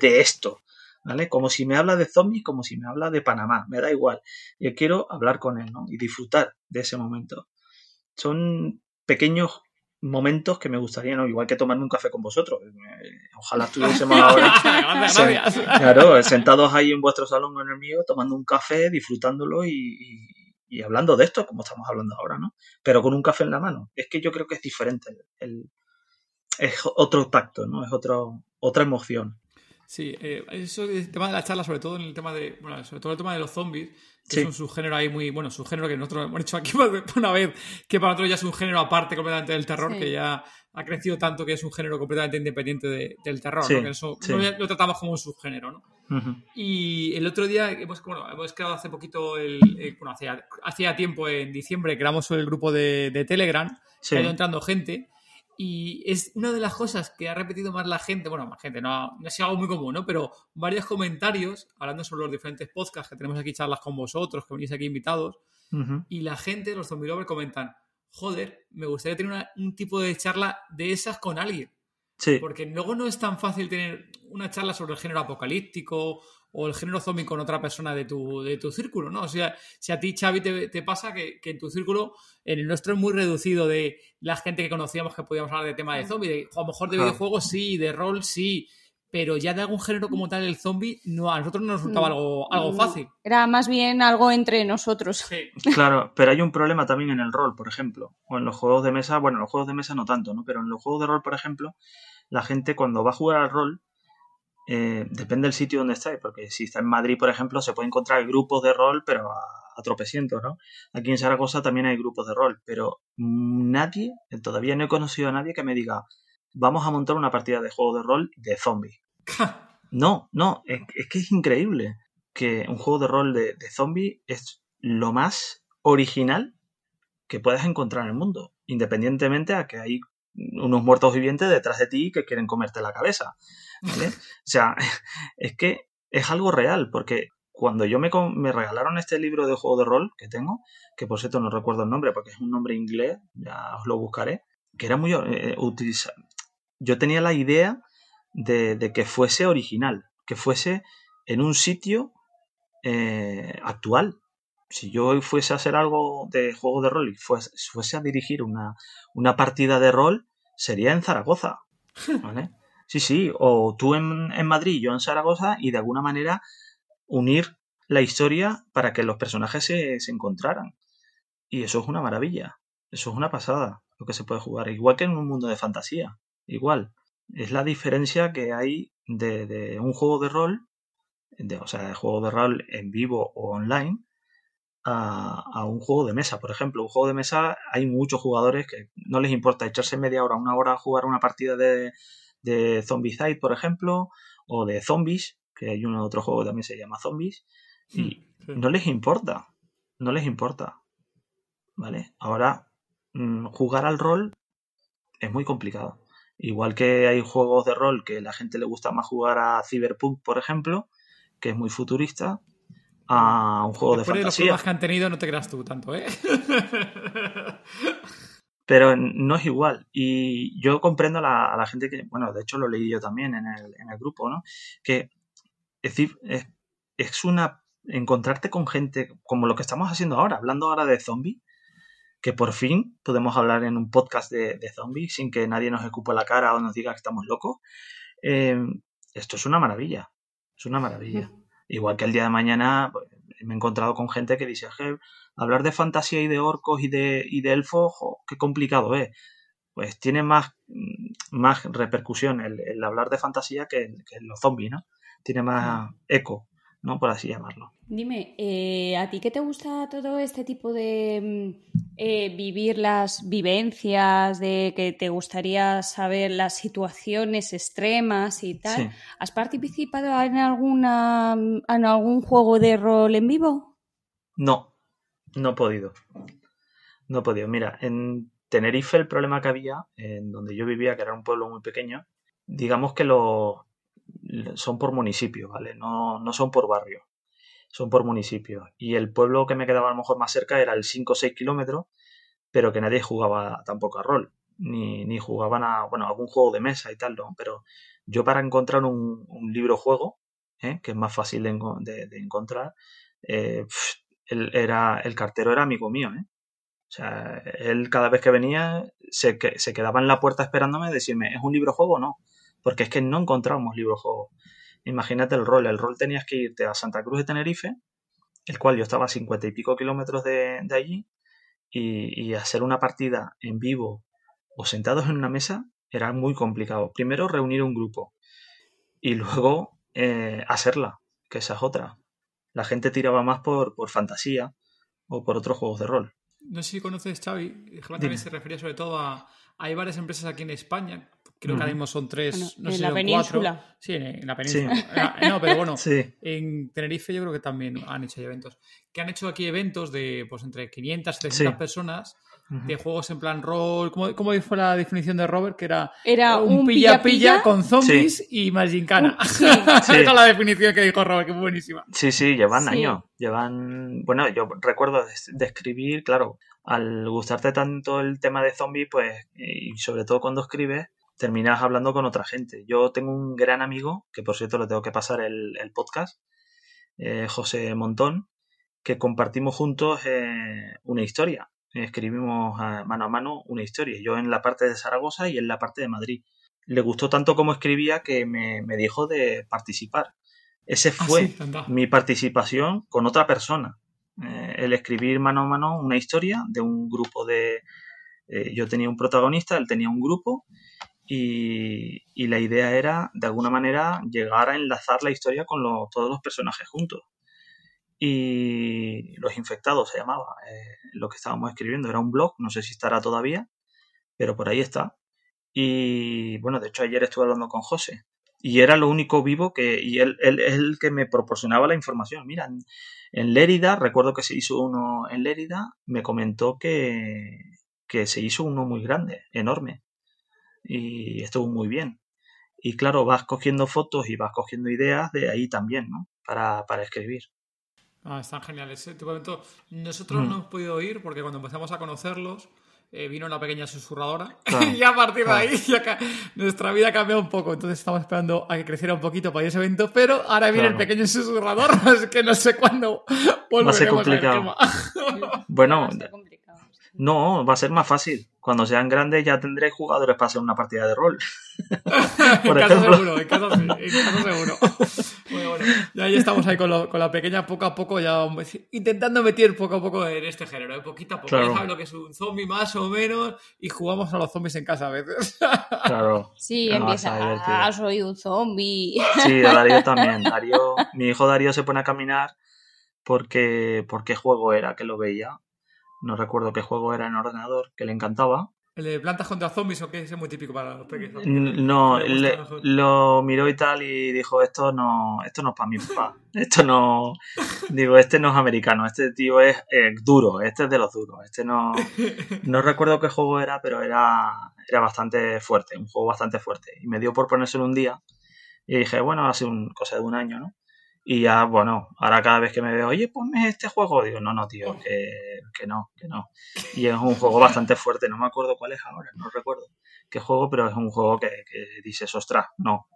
de esto. ¿Vale? Como si me habla de zombies, como si me habla de Panamá, me da igual. Yo quiero hablar con él, ¿no? Y disfrutar de ese momento. Son pequeños momentos que me gustaría, ¿no? Igual que tomarme un café con vosotros. Eh, ojalá estuviésemos ahora claro, sentados ahí en vuestro salón o en el mío, tomando un café, disfrutándolo y, hablando de esto, como estamos hablando ahora, ¿no? Pero con un café en la mano. Es que yo creo que es diferente. El, es otro tacto, ¿no? Es otro, otra emoción. Sí, eh, eso el tema de la charla, sobre todo en el tema de, bueno, sobre todo el tema de los zombies, que es un subgénero ahí muy, bueno, subgénero que nosotros hemos dicho aquí una vez, que para nosotros ya es un género aparte completamente del terror, que ya ha crecido tanto que es un género completamente independiente del terror, ¿no? que eso lo, tratamos como un subgénero, ¿no? Y el otro día hemos, bueno, hemos creado hace poquito, el, eh, bueno, hacía, hacía tiempo, en diciembre, creamos el grupo de, de Telegram, que ha ido entrando gente, y es una de las cosas que ha repetido más la gente, bueno, más gente, no, no es algo muy común, ¿no? Pero varios comentarios hablando sobre los diferentes podcasts que tenemos aquí, charlas con vosotros, que venís aquí invitados, y la gente, los zombie lovers, comentan, joder, me gustaría tener un tipo de charla de esas con alguien. Sí. Porque luego no es tan fácil tener una charla sobre el género apocalíptico o el género zombie con otra persona de tu, de tu círculo, ¿no? O sea, si a ti, Xavi, te, pasa que, en tu círculo, en el nuestro es muy reducido de la gente que conocíamos que podíamos hablar de tema de zombie, de, a lo mejor de videojuegos sí, de rol sí, pero ya de algún género como tal el zombie, no, a nosotros no nos resultaba mm. algo, algo fácil. Era más bien algo entre nosotros. Sí. Claro, pero hay un problema también en el rol, por ejemplo, o en los juegos de mesa, bueno, en los juegos de mesa no tanto, ¿no? Pero en los juegos de rol, por ejemplo, la gente cuando va a jugar al rol eh, depende del sitio donde estáis, porque si está en Madrid, por ejemplo, se puede encontrar grupos de rol, pero a, tropecientos, ¿no? Aquí en Zaragoza también hay grupos de rol, pero nadie, todavía no he conocido a nadie que me diga, vamos a montar una partida de juego de rol de zombies. no, no, es, que es increíble que un juego de rol de, de zombie es lo más original que puedes encontrar en el mundo, independientemente a que hay unos muertos vivientes detrás de ti que quieren comerte la cabeza. O sea, es que es algo real, porque cuando yo me, me, regalaron este libro de juego de rol que tengo, que por cierto no recuerdo el nombre porque es un nombre inglés, ya os lo buscaré, que era muy eh, Yo tenía la idea de, que fuese original, que fuese en un sitio eh, actual. Si yo fuese a hacer algo de juego de rol y fuese, fuese a dirigir una, una partida de rol, sería en Zaragoza. ¿vale? Sí, sí, o tú en, Madrid, yo en Zaragoza, y de alguna manera unir la historia para que los personajes se, se encontraran. Y eso es una maravilla. Eso es una pasada lo que se puede jugar. Igual que en un mundo de fantasía. Igual. Es la diferencia que hay de, de un juego de rol, de, o sea, de juego de rol en vivo o online, a, a, un juego de mesa. Por ejemplo, un juego de mesa hay muchos jugadores que no les importa echarse media hora, una hora a jugar una partida de, de Zombicide, por ejemplo, o de Zombies, que hay un otro juego que también se llama Zombies, y Sí. no les importa. No les importa. ¿Vale? Ahora, mm, jugar al rol es muy complicado. Igual que hay juegos de rol que la gente le gusta más jugar a Cyberpunk, por ejemplo, que es muy futurista, a un juego Después de de los fantasía. que han tenido, no te creas tú tanto, ¿eh? pero no es igual. Y yo comprendo a la, a la gente que, bueno, de hecho lo leí yo también en el, en el grupo, ¿no? Que es es, es una. Encontrarte con gente como lo que estamos haciendo ahora, hablando ahora de zombies, que por fin podemos hablar en un podcast de, de zombies sin que nadie nos escupa la cara o nos diga que estamos locos. Eh, esto es una maravilla. Es una maravilla. Igual que el día de mañana pues, me he encontrado con gente que dice, "Je, hablar de fantasía y de orcos y de, y de elfos, qué complicado es. Pues tiene más, mm, más repercusión el, el hablar de fantasía que, el- que los zombies, ¿no? Tiene más eco, ¿no? Por así llamarlo. Dime, eh, ¿a ti qué te gusta todo este tipo de mm, eh, vivir las vivencias, de que te gustaría saber las situaciones extremas y tal? Sí. ¿Has participado en alguna en algún juego de rol en vivo? No, no he podido. No he podido. Mira, en Tenerife el problema que había, en donde yo vivía, que era un pueblo muy pequeño, digamos que los son por municipio, ¿vale? No, no son por barrio, son por municipio. Y el pueblo que me quedaba a lo mejor más cerca era el 5 o 6 kilómetros, pero que nadie jugaba tampoco a rol, ni, ni jugaban a, bueno, algún juego de mesa y tal. Pero yo para encontrar un, libro juego, ¿eh? que es más fácil de, enco- de- de encontrar, eh, él era, el cartero era amigo mío, ¿eh? O sea, él cada vez que venía se, se quedaba en la puerta esperándome decirme, ¿es un libro juego o no? Porque es que no encontrábamos libro juego. Imagínate el rol. El rol tenías que irte a Santa Cruz de Tenerife, el cual yo estaba a cincuenta y pico kilómetros de, de allí, y, y hacer una partida en vivo o sentados en una mesa era muy complicado. Primero reunir un grupo y luego eh, hacerla, que esa es otra. La gente tiraba más por, por fantasía o por otros juegos de rol. No sé si conoces, Xavi. Dime. también se refería sobre todo a. Hay varias empresas aquí en España. Creo que ahora mismo son tres. Bueno, no en sé si la son península. cuatro. Sí, en, en la península. Ah, No, pero bueno. Sí, En Tenerife yo creo que también han hecho eventos. Que han hecho aquí eventos de pues entre 500 y 300 Sí. personas de juegos en plan rol. ¿Cómo, cómo fue la definición de Robert? Que era, Era un pilla-pilla con zombies y más gincana. Un- sí. Sí. Esa es la definición que dijo Robert, que fue buenísima. Sí, sí, llevan Sí. años. Llevan. Bueno, yo recuerdo de, de escribir, claro, al gustarte tanto el tema de zombies, pues, y sobre todo cuando escribes, terminas hablando con otra gente. Yo tengo un gran amigo, que por cierto le tengo que pasar el, el podcast, eh, José Montón, que compartimos juntos eh, una historia. Escribimos a- mano a mano una historia. Yo en la parte de Zaragoza y en la parte de Madrid. Le gustó tanto como escribía que me, me dijo de participar. Ese Ah, fue sí, mi participación con otra persona. Eh, el escribir mano a mano una historia de un grupo de... eh, yo tenía un protagonista, él tenía un grupo y, la idea era, de alguna manera, llegar a enlazar la historia con todos los personajes juntos. Y Los Infectados se llamaba, eh, lo que estábamos escribiendo. Era un blog, no sé si estará todavía, pero por ahí está. Y bueno, de hecho ayer estuve hablando con José y era lo único vivo que, y él, él es el que me proporcionaba la información. Mira, en, en Lérida, recuerdo que se hizo uno en Lérida, me comentó que, que se hizo uno muy grande, enorme, y estuvo muy bien. Y claro, vas cogiendo fotos y vas cogiendo ideas de ahí también, ¿no? Para, para escribir. Ah, están geniales. eh. Te comento, nosotros Mm. no hemos podido ir porque cuando empezamos a conocerlos eh, vino una pequeña susurradora Claro, y a partir de ahí ya ca- nuestra vida cambió un poco. Entonces estamos esperando a que creciera un poquito para ir a ese evento, pero ahora viene el pequeño susurrador, así que no sé cuándo Va a ser volveremos a complicado. Gemma. Bueno, No, va a ser más fácil. Cuando sean grandes ya tendré jugadores para hacer una partida de rol. Por en caso seguro, en caso, en caso seguro. Bueno, bueno, ya, estamos ahí con, con, la pequeña poco a poco, ya intentando meter poco a poco en este género, ¿eh? poquito a poco. Ya sabes lo que es un zombie más o menos y jugamos a los zombies en casa a veces. Claro. Sí, empieza, ah, soy un zombie. Sí, Darío también. Darío, mi hijo Darío se pone a caminar porque, porque juego era que lo veía no recuerdo qué juego era en ordenador, que le encantaba. ¿El de plantas contra zombies o qué? es muy típico para los pequeños. No, lo miró y tal y dijo, esto no, esto no es para mi papá. Esto no... Digo, este no es americano, este tío es eh, duro, este es de los duros. Este no... No recuerdo qué juego era, pero era, era bastante fuerte, un juego bastante fuerte. Y me dio por ponérselo un día y dije, bueno, hace un cosa de un año, ¿no? Y ya, bueno, ahora cada vez que me veo, oye, ponme este juego, digo, no, no, tío, que, que no, que no. Y es un juego bastante fuerte, no me acuerdo cuál es ahora, no recuerdo qué juego, pero es un juego que, que dices, ostras, no,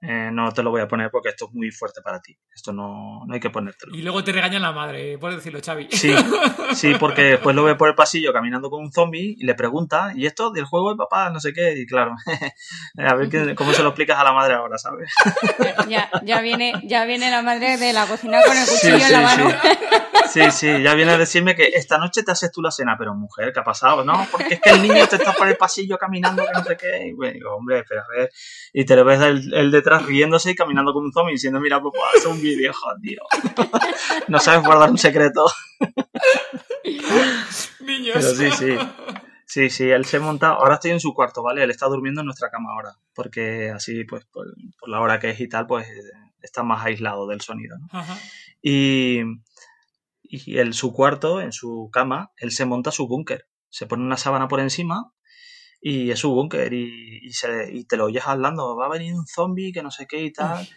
eh, no te lo voy a poner porque esto es muy fuerte para ti. Esto no, no hay que ponértelo. Y luego te regaña la madre, puedes decirlo, Xavi. Sí, sí, porque después lo ve por el pasillo caminando con un zombie y le pregunta, ¿y esto del juego de papá? No sé qué. Y claro, a ver cómo se lo explicas a la madre ahora, ¿sabes? ya, ya, viene, ya viene la madre de la cocina con el cuchillo en la mano. Sí, sí, ya viene a decirme que esta noche te haces tú la cena, pero mujer, ¿qué ha pasado? No, porque es que el niño te está por el pasillo caminando, que no sé qué. Y digo, hombre, espera, a ver. Y te lo ves el, el detrás riéndose y caminando como un zombie diciendo, mira, papá, es un vídeo, tío. no sabes guardar un secreto. Niños. Pero sí, sí. Sí, sí, él se monta. Ahora estoy en su cuarto, ¿vale? Él está durmiendo en nuestra cama ahora. Porque así, pues, por, la hora que es y tal, pues está más aislado del sonido. ¿no? Ajá. Y, y en su cuarto, en su cama, él se monta su búnker. Se pone una sábana por encima y es su búnker y, y, y, te lo oyes hablando, va a venir un zombie que no sé qué y tal.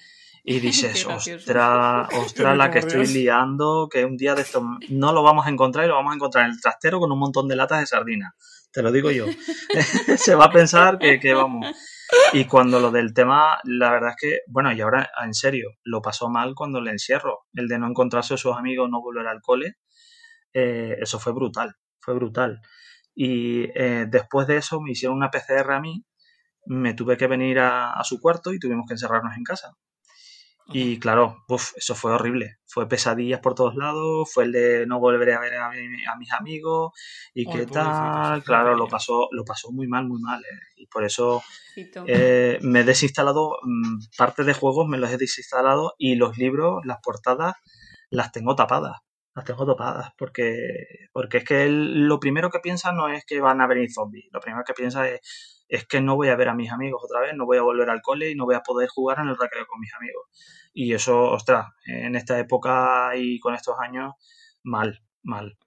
Y dices, ostras, ostras, la que estoy liando, que un día de esto no lo vamos a encontrar y lo vamos a encontrar en el trastero con un montón de latas de sardinas. Te lo digo yo. Se va a pensar que, que vamos. Y cuando lo del tema, la verdad es que, bueno, y ahora en serio, lo pasó mal cuando le encierro. El de no encontrarse a sus amigos, no volver al cole, eh, eso fue brutal, fue brutal. Y eh, después de eso me hicieron una PCR a mí, me tuve que venir a, a su cuarto y tuvimos que encerrarnos en casa. Y claro, uf, eso fue horrible. Fue pesadillas por todos lados, fue el de no volver a ver a, mis amigos y qué tal. Claro, lo pasó, lo pasó muy mal, muy mal. Eh. Y por eso eh, me he desinstalado mm, parte de juegos, me los he desinstalado y los libros, las portadas, las tengo tapadas. Las tengo tapadas porque, porque es que él, lo primero que piensa no es que van a venir zombies. Lo primero que piensa es, es que no voy a ver a mis amigos otra vez, no voy a volver al cole y no voy a poder jugar en el recreo con mis amigos. Y eso, ostras, en esta época y con estos años, mal, mal.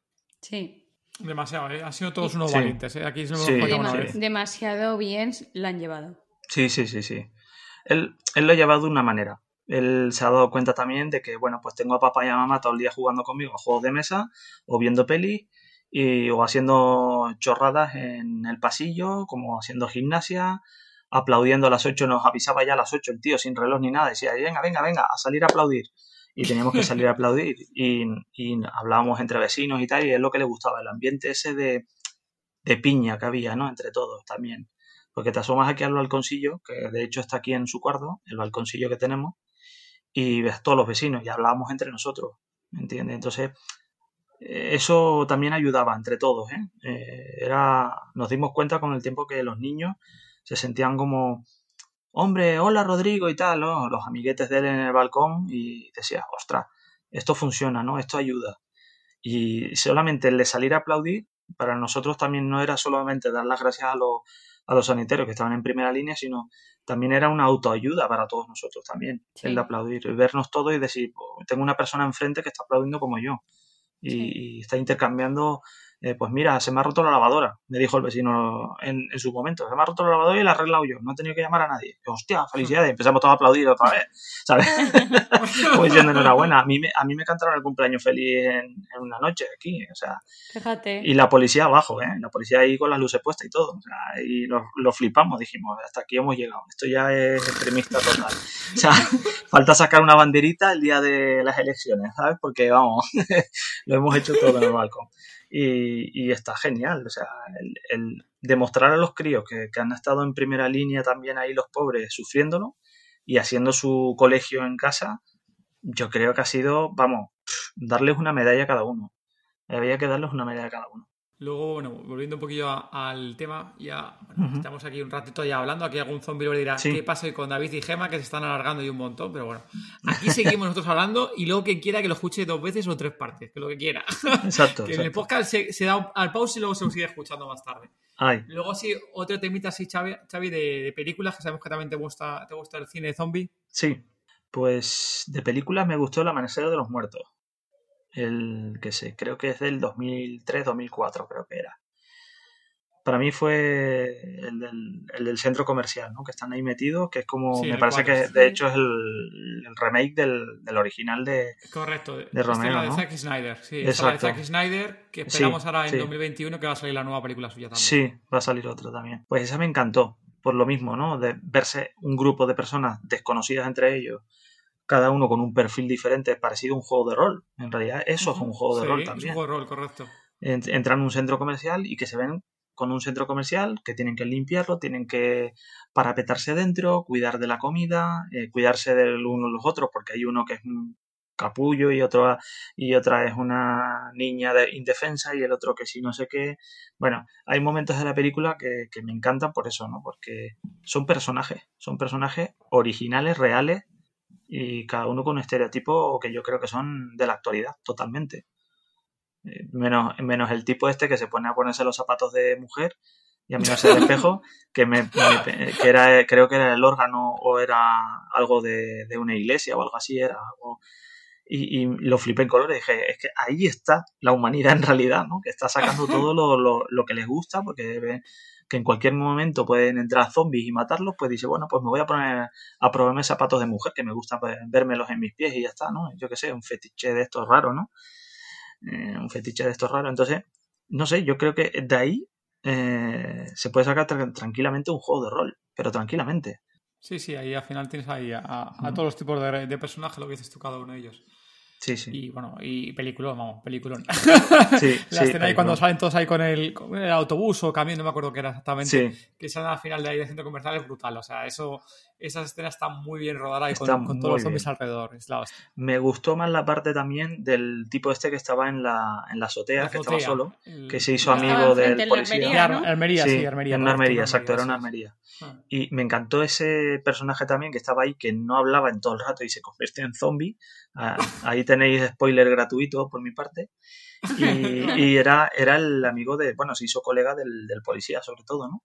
Sí. Demasiado, ¿eh? Han sido todos unos valientes, ¿eh? Aquí se sí, Demasiado bien la han llevado. Sí, sí, sí, sí. Él, él lo ha llevado de una manera. Él se ha dado cuenta también de que, bueno, pues tengo a papá y a mamá todo el día jugando conmigo a juegos de mesa o viendo pelis y, o haciendo chorradas en el pasillo, como haciendo gimnasia, aplaudiendo a las 8, nos avisaba ya a las 8 el tío sin reloj ni nada, decía, venga, venga, venga, a salir a aplaudir. Y teníamos que salir a aplaudir y, y hablábamos entre vecinos y tal, y es lo que le gustaba, el ambiente ese de, de piña que había, ¿no? Entre todos también. Porque te asomas aquí al balconcillo, que de hecho está aquí en su cuarto, el balconcillo que tenemos, y ves todos los vecinos y hablábamos entre nosotros, ¿me entiendes? Entonces, eso también ayudaba entre todos. ¿eh? ¿eh? era, nos dimos cuenta con el tiempo que los niños se sentían como, hombre, hola Rodrigo y tal, los amiguetes de él en el balcón y decía, ostras, esto funciona, ¿no? Esto ayuda. Y solamente el salir a aplaudir, para nosotros también no era solamente dar las gracias a los, a los sanitarios que estaban en primera línea, sino también era una autoayuda para todos nosotros también, el de aplaudir, vernos todos y decir, tengo una persona enfrente que está aplaudiendo como yo y, está intercambiando eh, pues mira, se me ha roto la lavadora, me dijo el vecino en, su momento, se me ha roto la lavadora y la he arreglado yo, no he tenido que llamar a nadie. Hostia, felicidades, empezamos todos a aplaudir otra vez, ¿sabes? pues diciendo enhorabuena, a mí, me, a mí me cantaron el cumpleaños feliz en, una noche aquí, o sea. Fíjate. Y la policía abajo, ¿eh? La policía ahí con las luces puestas y todo, o sea, y lo, flipamos, dijimos, hasta aquí hemos llegado, esto ya es extremista total. O sea, falta sacar una banderita el día de las elecciones, ¿sabes? Porque vamos, lo hemos hecho todo en el balcón. Y, está genial. O sea, el, demostrar a los críos que, han estado en primera línea también ahí los pobres sufriéndolo y haciendo su colegio en casa, yo creo que ha sido, vamos, darles una medalla a cada uno. Había que darles una medalla a cada uno. Luego, bueno, volviendo un poquillo al tema, ya estamos aquí un ratito ya hablando. Aquí algún zombie le dirá, ¿qué pasa con David y Gema que se están alargando y un montón? Pero bueno, aquí seguimos nosotros hablando y luego quien quiera que lo escuche dos veces o tres partes, que lo que quiera. Exacto. que en el podcast se, da al pause y luego se lo sigue escuchando más tarde. Luego sí, otro temita así, Xavi, Xavi de, películas, que sabemos que también te gusta, te gusta el cine de zombie. Sí, pues de películas me gustó El Amanecer de los Muertos el que sé, creo que es del 2003-2004, creo que era. Para mí fue el del, centro comercial, ¿no? Que están ahí metidos, que es como, me parece que de hecho es el, remake del, original de, Correcto, de Romero. de Zack Snyder, sí. de Zack Snyder, que esperamos ahora en 2021 que va a salir la nueva película suya también. Sí, va a salir otra también. Pues esa me encantó, por lo mismo, ¿no? De verse un grupo de personas desconocidas entre ellos cada uno con un perfil diferente, parecido a un juego de rol. En realidad, eso es un juego de rol también. Es un juego de rol, correcto. Entran en un centro comercial y que se ven con un centro comercial que tienen que limpiarlo, tienen que parapetarse dentro, cuidar de la comida, eh, cuidarse del uno de los otros, porque hay uno que es un capullo y otro y otra es una niña de indefensa y el otro que sí no sé qué. Bueno, hay momentos de la película que, que me encantan por eso, ¿no? Porque son personajes, son personajes originales, reales, y cada uno con un estereotipo que yo creo que son de la actualidad totalmente. Eh, menos, menos el tipo este que se pone a ponerse los zapatos de mujer y a mirarse al espejo, que, me, que era, creo que era el órgano o era algo de, una iglesia o algo así, era algo... Y, y, lo flipé en colores. Dije, es que ahí está la humanidad en realidad, ¿no? Que está sacando todo lo, lo, lo que les gusta, porque que en cualquier momento pueden entrar zombies y matarlos, pues dice, bueno, pues me voy a poner a probarme zapatos de mujer, que me gusta pues, vérmelos en mis pies y ya está, ¿no? Yo qué sé, un fetiche de estos raros, ¿no? Eh, un fetiche de estos raros. Entonces, no sé, yo creo que de ahí eh, se puede sacar tranquilamente un juego de rol, pero tranquilamente. Sí, sí, ahí al final tienes ahí a, todos los tipos de, de personajes, lo que dices tú cada uno de ellos. Sí, sí. Y bueno, y película, vamos, peliculón. Sí, la escena ahí cuando salen todos ahí con el, con el, autobús o camión, no me acuerdo qué era exactamente, que salen al final de ahí de centro comercial es brutal. O sea, eso, esas escenas están muy bien rodadas y con, con, todos los zombies alrededor. Es la Me gustó más la parte también del tipo este que estaba en la, en la azotea, que estaba solo, que se hizo amigo del policía. Armería, sí, Armería. En una Armería, exacto, era una Armería. Ah. Y me encantó ese personaje también que estaba ahí, que no hablaba en todo el rato y se convirtió en zombie. Ah, ahí tenéis spoiler gratuito por mi parte. Y, era, era el amigo de, bueno, se hizo colega del, del policía sobre todo, ¿no?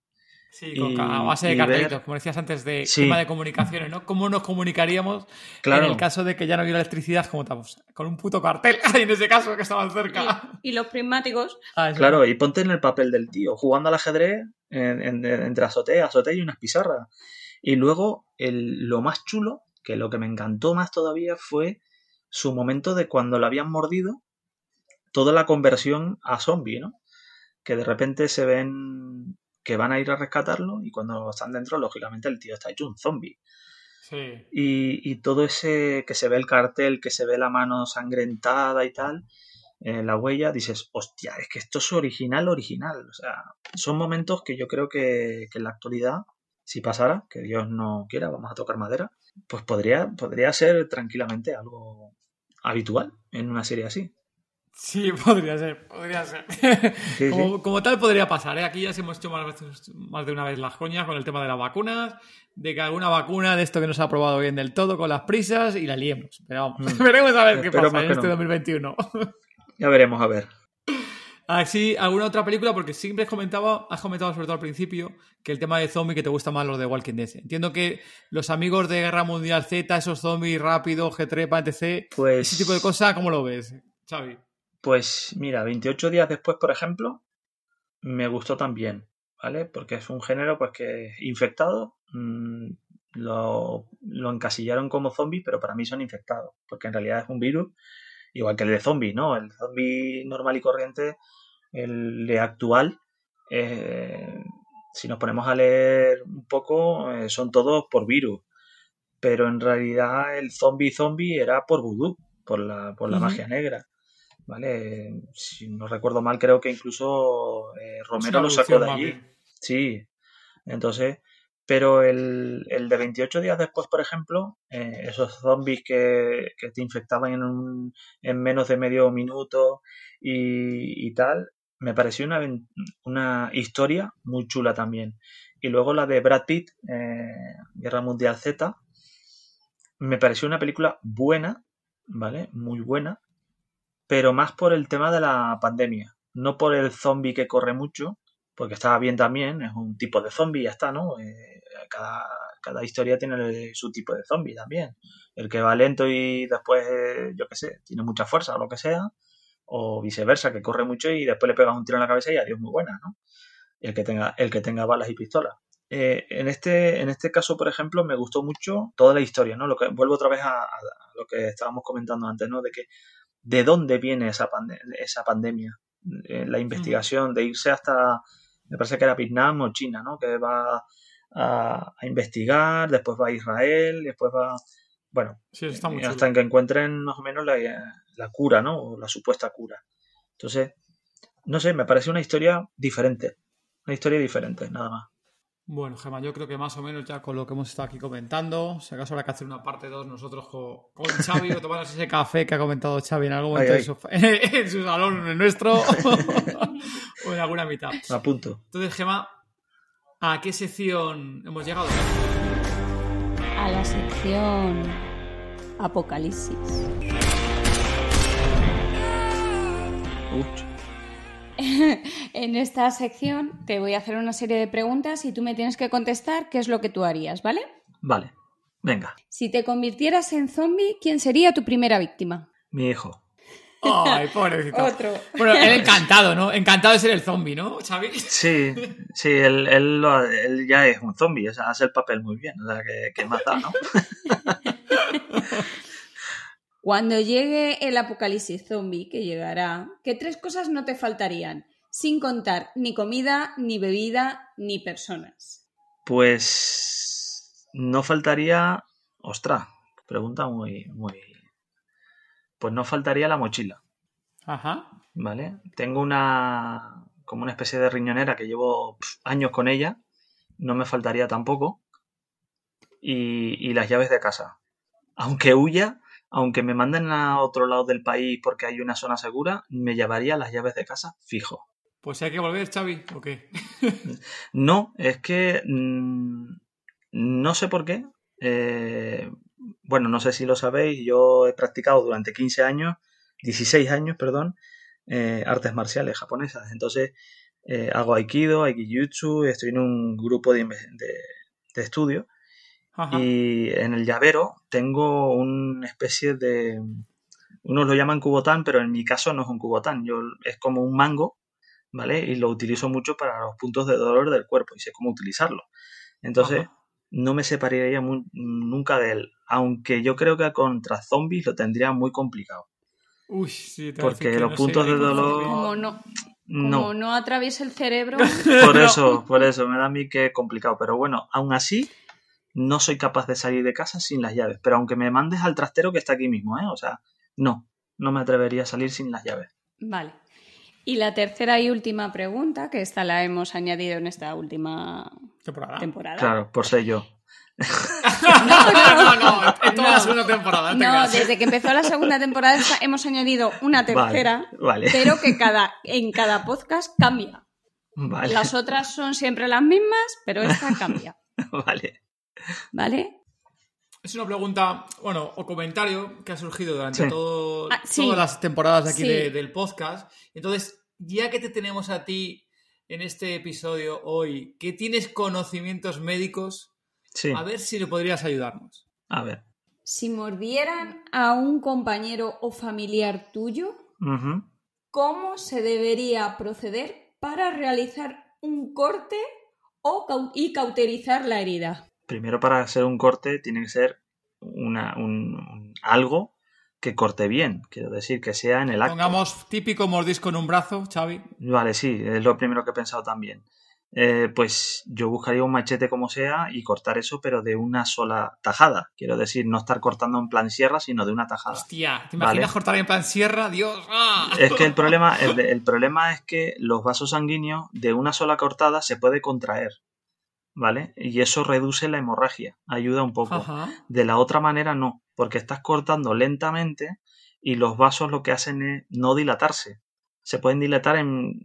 Sí, a base de cartelitos, como decías antes, de tema de comunicaciones, ¿no? ¿Cómo nos comunicaríamos en el caso de que ya no hubiera electricidad? como estamos? Con un puto cartel, en ese caso, que estaban cerca. Y, los prismáticos. Ah, claro, y ponte en el papel del tío, jugando al ajedrez entre azotea, azotea y unas pizarras. Y luego, el, lo más chulo, que lo que me encantó más todavía fue su momento de cuando lo habían mordido, toda la conversión a zombie, ¿no? Que de repente se ven que van a ir a rescatarlo y cuando están dentro, lógicamente el tío está hecho un zombie. Sí. Y, todo ese que se ve el cartel, que se ve la mano sangrentada y tal, eh, la huella, dices, hostia, es que esto es original, original. O sea, son momentos que yo creo que, que en la actualidad, si pasara, que Dios no quiera, vamos a tocar madera, pues podría, podría ser tranquilamente algo habitual en una serie así. Sí, podría ser, podría ser. como, tal podría pasar, ¿eh? Aquí ya se hemos hecho más, más, de una vez las coñas con el tema de las vacunas, de que alguna vacuna de esto que no se ha probado bien del todo con las prisas y la liemos. Pero vamos, mm. veremos a ver qué pasa en este 2021. ya veremos, a ver. Así, alguna otra película, porque siempre has comentado, has comentado sobre todo al principio que el tema de zombie que te gusta más los de Walking Dead. Entiendo que los amigos de Guerra Mundial Z, esos zombies rápidos, G3, etc., pues... ese tipo de cosas, ¿cómo lo ves, Xavi? Pues mira, 28 días después, por ejemplo, me gustó también, ¿vale? Porque es un género pues que infectado, mm, lo, lo, encasillaron como zombie, pero para mí son infectados, porque en realidad es un virus, igual que el de zombie, ¿no? El zombie normal y corriente, el de actual, eh, si nos ponemos a leer un poco, eh, son todos por virus, pero en realidad el zombie zombie era por vudú, por la, por la magia negra. ¿Vale? Si no recuerdo mal, creo que incluso eh, Romero lo sacó de allí. Sí, entonces, pero el, de 28 días después, por ejemplo, eh, esos zombies que, te infectaban en, en menos de medio minuto y, tal, me pareció una, una, historia muy chula también. Y luego la de Brad Pitt, eh, Guerra Mundial Z, me pareció una película buena, ¿vale? Muy buena, pero más por el tema de la pandemia, no por el zombie que corre mucho, porque estaba bien también, es un tipo de zombie, ya está, ¿no? Eh, cada, cada, historia tiene su tipo de zombie también. El que va lento y después, eh, yo qué sé, tiene mucha fuerza o lo que sea, o viceversa, que corre mucho y después le pegas un tiro en la cabeza y adiós, muy buena, ¿no? El que tenga, el que tenga balas y pistolas. Eh, en, este, en este caso, por ejemplo, me gustó mucho toda la historia, ¿no? Lo que, vuelvo otra vez a, lo que estábamos comentando antes, ¿no? De que de dónde viene esa, esa pandemia. Eh, la investigación, de irse hasta, me parece que era Vietnam o China, ¿no? Que va a, investigar, después va a Israel, después va, bueno, hasta que encuentren más o menos la, la cura, ¿no? O la supuesta cura. Entonces, no sé, me parece una historia diferente. Una historia diferente, nada más. Bueno, Gemma, yo creo que más o menos ya con lo que hemos estado aquí comentando, si acaso habrá que hacer una parte 2 nosotros con, con Xavi o tomarnos ese café que ha comentado Xavi en algún momento En, su, salón, en nuestro, o en alguna mitad. A punto. Entonces, Gemma, ¿a qué sección hemos llegado? A la sección Apocalipsis. en esta sección te voy a hacer una serie de preguntas y tú me tienes que contestar qué es lo que tú harías, ¿vale? Vale, venga. Si te convirtieras en zombie, ¿quién sería tu primera víctima? Mi hijo. Ay, pobrecito. Otro. Bueno, él encantado, ¿no? Encantado de ser el zombie, ¿no, Xavi? Sí, sí, él, él, ya es un zombie, o sea, hace el papel muy bien, o sea, que, que mata, ¿no? Cuando llegue el apocalipsis zombie, que llegará, ¿qué tres cosas no te faltarían? Sin contar ni comida, ni bebida, ni personas. Pues no faltaría. Ostras, pregunta muy, muy. Pues no faltaría la mochila. Ajá. ¿Vale? Tengo una. como una especie de riñonera que llevo años con ella. No me faltaría tampoco. Y, y las llaves de casa. Aunque huya, aunque me manden a otro lado del país porque hay una zona segura, me llevaría las llaves de casa fijo. Pues hay que volver, Xavi, ¿o qué? no, es que mm, no sé por qué. Eh, bueno, no sé si lo sabéis, yo he practicado durante 15 años, 16 años, perdón, eh, artes marciales japonesas. Entonces, eh, hago aikido, aikijutsu, estoy en un grupo de, de estudio y en el llavero tengo una especie de. Unos lo llaman cubotán, pero en mi caso no es un cubotán. Yo, es como un mango, ¿vale? Y lo utilizo mucho para los puntos de dolor del cuerpo y sé cómo utilizarlo. Entonces, no me separaría nunca de él. Aunque yo creo que contra zombies lo tendría muy complicado. Uy, sí, Porque los puntos de dolor. Como no, no. no atraviesa el cerebro. Por eso, por eso, me da a mí que complicado. Pero bueno, aún así, no soy capaz de salir de casa sin las llaves. Pero aunque me mandes al trastero que está aquí mismo, ¿eh? O sea, no, no me atrevería a salir sin las llaves. Vale. Y la tercera y última pregunta, que esta la hemos añadido en esta última temporada. Claro, por ser yo. no, no, no, en toda la segunda temporada. No, desde que empezó la segunda temporada hemos añadido una tercera, vale, pero que cada, en cada podcast cambia. Vale. Las otras son siempre las mismas, pero esta cambia. vale. ¿Vale? Es una pregunta, bueno, o comentario que ha surgido durante todo, ah, todas las temporadas de aquí del podcast. Entonces, ya que te tenemos a ti en este episodio hoy, que tienes conocimientos médicos, a ver si le podrías ayudarnos. A ver. Si mordieran a un compañero o familiar tuyo, ¿cómo se debería proceder para realizar un corte o y cauterizar la herida? Primero para hacer un corte tiene que ser una, un, algo que corte bien, quiero decir, que sea en el acto. Pongamos típico mordisco en un brazo, Xavi. Vale, sí, es lo primero que he pensado también. eh, pues yo buscaría un machete como sea y cortar eso, pero de una sola tajada. Quiero decir, no estar cortando en plan sierra, sino de una tajada. Hostia, ¿te imaginas cortar en plan sierra? Dios. ¡ah! Es que el problema, el, problema es que los vasos sanguíneos de una sola cortada se puede contraer. ¿Vale? Y eso reduce la hemorragia, ayuda un poco. De la otra manera no, porque estás cortando lentamente y los vasos lo que hacen es no dilatarse se pueden dilatar en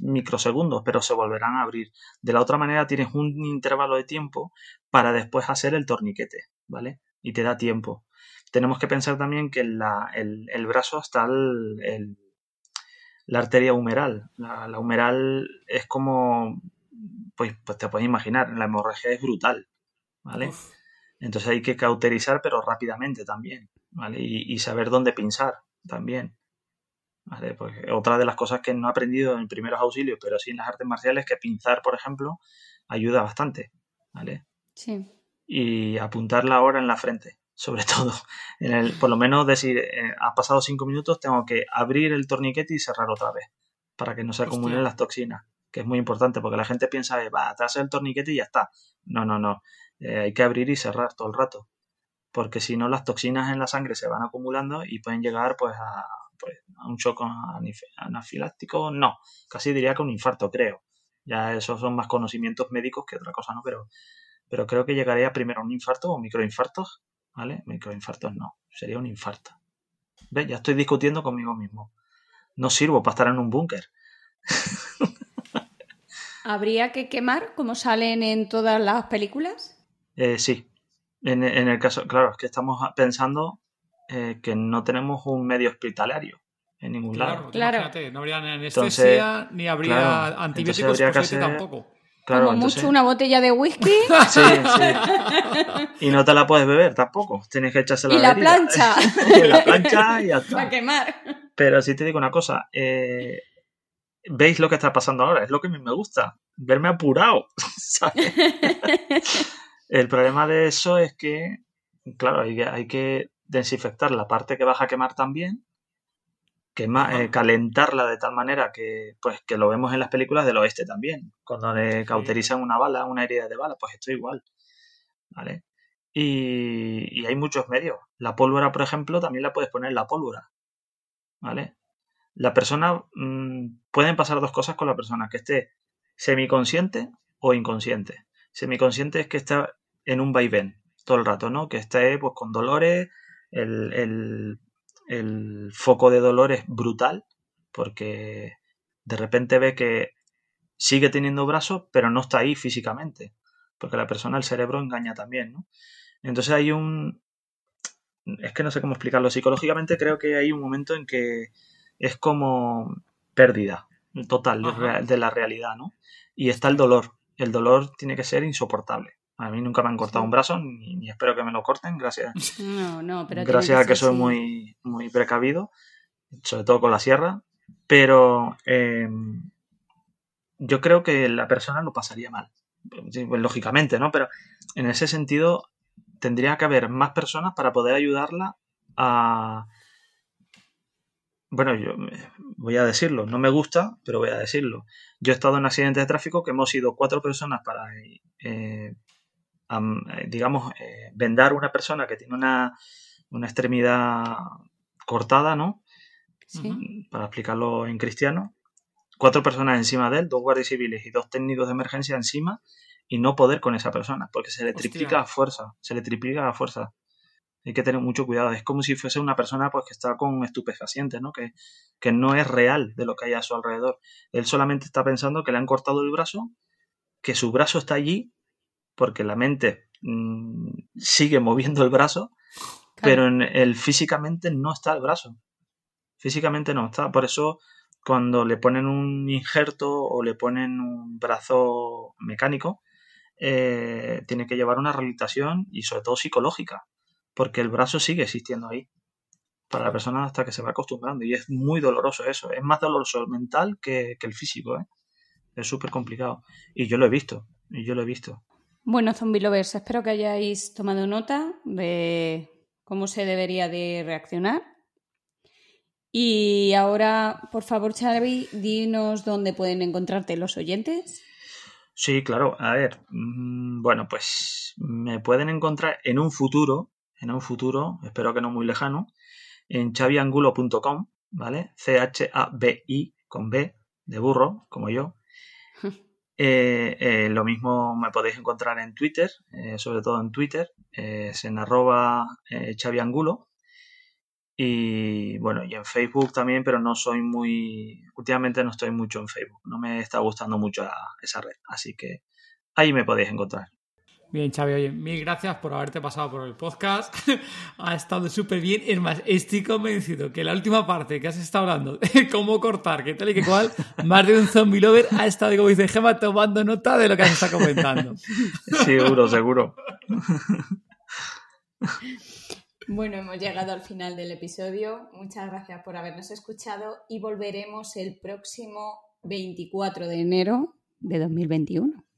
microsegundos, pero se volverán a abrir. De la otra manera tienes un intervalo de tiempo para después hacer el torniquete, ¿vale? Y te da tiempo. Tenemos que pensar también que la, el, el, brazo está el, la arteria humeral. La, humeral es como, pues, pues, te puedes imaginar, la hemorragia es brutal, ¿vale? Entonces hay que cauterizar, pero rápidamente también, ¿vale? Y, y saber dónde pinzar también. Pues otra de las cosas que no he aprendido en primeros auxilios, pero sí en las artes marciales, que pinzar, por ejemplo, ayuda bastante, ¿vale? Sí. Y apuntar la hora en la frente, sobre todo. En el, por lo menos decir, eh, ha pasado cinco minutos, tengo que abrir el torniquete y cerrar otra vez, para que no se acumulen las toxinas, que es muy importante, porque la gente piensa, eh, va, atrás el torniquete y ya está. No, no, no. Eh, hay que abrir y cerrar todo el rato, porque si no las toxinas en la sangre se van acumulando y pueden llegar pues a pues a un shock anafiláctico, no, casi diría que un infarto, creo. Ya esos son más conocimientos médicos que otra cosa, ¿no? Pero, pero creo que llegaría primero a un infarto o microinfartos, ¿vale? Microinfartos no, sería un infarto. ¿Ves? Ya estoy discutiendo conmigo mismo. No sirvo para estar en un búnker. ¿Habría que quemar como salen en todas las películas? Eh, sí. En, en, el caso, claro, es que estamos pensando eh, que no tenemos un medio hospitalario en ningún lado. Claro, no habría ni anestesia ni habría antibióticos tampoco. Claro, Como mucho una botella de whisky. Sí, sí. Y no te la puedes beber tampoco. Tienes que echársela Y la, plancha. y la plancha y ya está. Para quemar. Pero sí te digo una cosa. Eh, ¿Veis lo que está pasando ahora? Es lo que a mí me gusta. Verme apurado. El problema de eso es que, claro, hay que desinfectar la parte que vas a quemar también, quema, eh, calentarla de tal manera que, pues, que lo vemos en las películas del oeste también, cuando le cauterizan una bala, una herida de bala, pues esto igual, ¿vale? Y, hay muchos medios. La pólvora, por ejemplo, también la puedes poner en la pólvora, ¿vale? La persona, mm, pueden pasar dos cosas con la persona, que esté semiconsciente o inconsciente. Semiconsciente es que está en un vaivén todo el rato, ¿no? Que esté pues con dolores, el, foco de dolor es brutal porque de repente ve que sigue teniendo brazos, pero no está ahí físicamente, porque la persona, el cerebro engaña también, ¿no? Entonces hay un... Es que no sé cómo explicarlo. Psicológicamente creo que hay un momento en que es como pérdida total de la realidad, ¿no? Y está el dolor. El dolor tiene que ser insoportable. A mí nunca me han cortado un brazo, ni, espero que me lo corten, gracias. No, no, pero gracias a que soy muy, muy precavido, sobre todo con la sierra. Pero em, yo creo que la persona lo pasaría mal. Pues, lógicamente, ¿no? Pero en ese sentido tendría que haber más personas para poder ayudarla a... Bueno, yo voy a decirlo, no me gusta, pero voy a decirlo. Yo he estado en accidentes de tráfico que hemos sido cuatro personas para eh, eh, digamos, eh, vendar una persona que tiene una, extremidad cortada, ¿no? Para explicarlo en cristiano. Cuatro personas encima de él, dos guardias civiles y dos técnicos de emergencia encima, y no poder con esa persona, porque se le triplica a fuerza, se le triplica a fuerza. Hay que tener mucho cuidado. Es como si fuese una persona pues, que está con estupefacientes, ¿no? Que, que no es real de lo que hay a su alrededor. Él solamente está pensando que le han cortado el brazo, que su brazo está allí porque la mente mm, sigue moviendo el brazo, pero en el físicamente no está el brazo. Físicamente no está. Por eso cuando le ponen un injerto o le ponen un brazo mecánico, eh, tiene que llevar una rehabilitación y sobre todo psicológica, porque el brazo sigue existiendo ahí para la persona hasta que se va acostumbrando y es muy doloroso eso, es más doloroso el mental que, que el físico, ¿eh? es súper complicado y yo lo he visto, y yo lo he visto. Bueno, Zombie Lovers, espero que hayáis tomado nota de cómo se debería de reaccionar. Y ahora, por favor, Xavi, dinos dónde pueden encontrarte los oyentes. Sí, claro. A ver, mm, bueno, pues me pueden encontrar en un futuro, en un futuro, espero que no muy lejano, en chaviangulo.com, ¿vale? C-H-A-B-I con B de burro, como yo. Eh, eh, lo mismo me podéis encontrar en Twitter, eh, sobre todo en Twitter, es en arroba chaviangulo. Y bueno, y en Facebook también, pero no soy muy. Últimamente no estoy mucho en Facebook. No me está gustando mucho esa red. Así que ahí me podéis encontrar. Bien, Xavi, oye, mil gracias por haberte pasado por el podcast. ha estado súper bien. Es más, estoy convencido que la última parte que has estado hablando de cómo cortar, qué tal y qué cual, más de un zombie lover ha estado, como dice Gemma, tomando nota de lo que has estado comentando. seguro, seguro. Bueno, hemos llegado al final del episodio. Muchas gracias por habernos escuchado y volveremos el próximo 24 de enero de 2021.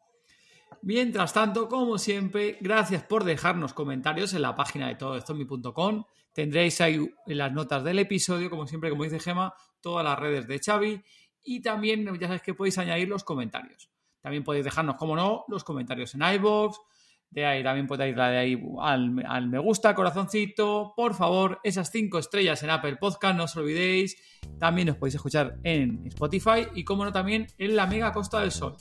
Mientras tanto, como siempre, gracias por dejarnos comentarios en la página de todoestomi.com. Tendréis ahí en las notas del episodio, como siempre, como dice Gema, todas las redes de Xavi y también ya sabéis que podéis añadir los comentarios. También podéis dejarnos, como no, los comentarios en iBox, de ahí también podéis darle ahí al, al, me gusta, corazoncito, por favor, esas cinco estrellas en Apple Podcast, no os olvidéis. También os podéis escuchar en Spotify y, como no, también en la mega Costa del Sol.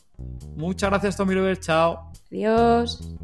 Muchas gracias, Tommy Lover, chao. Adiós.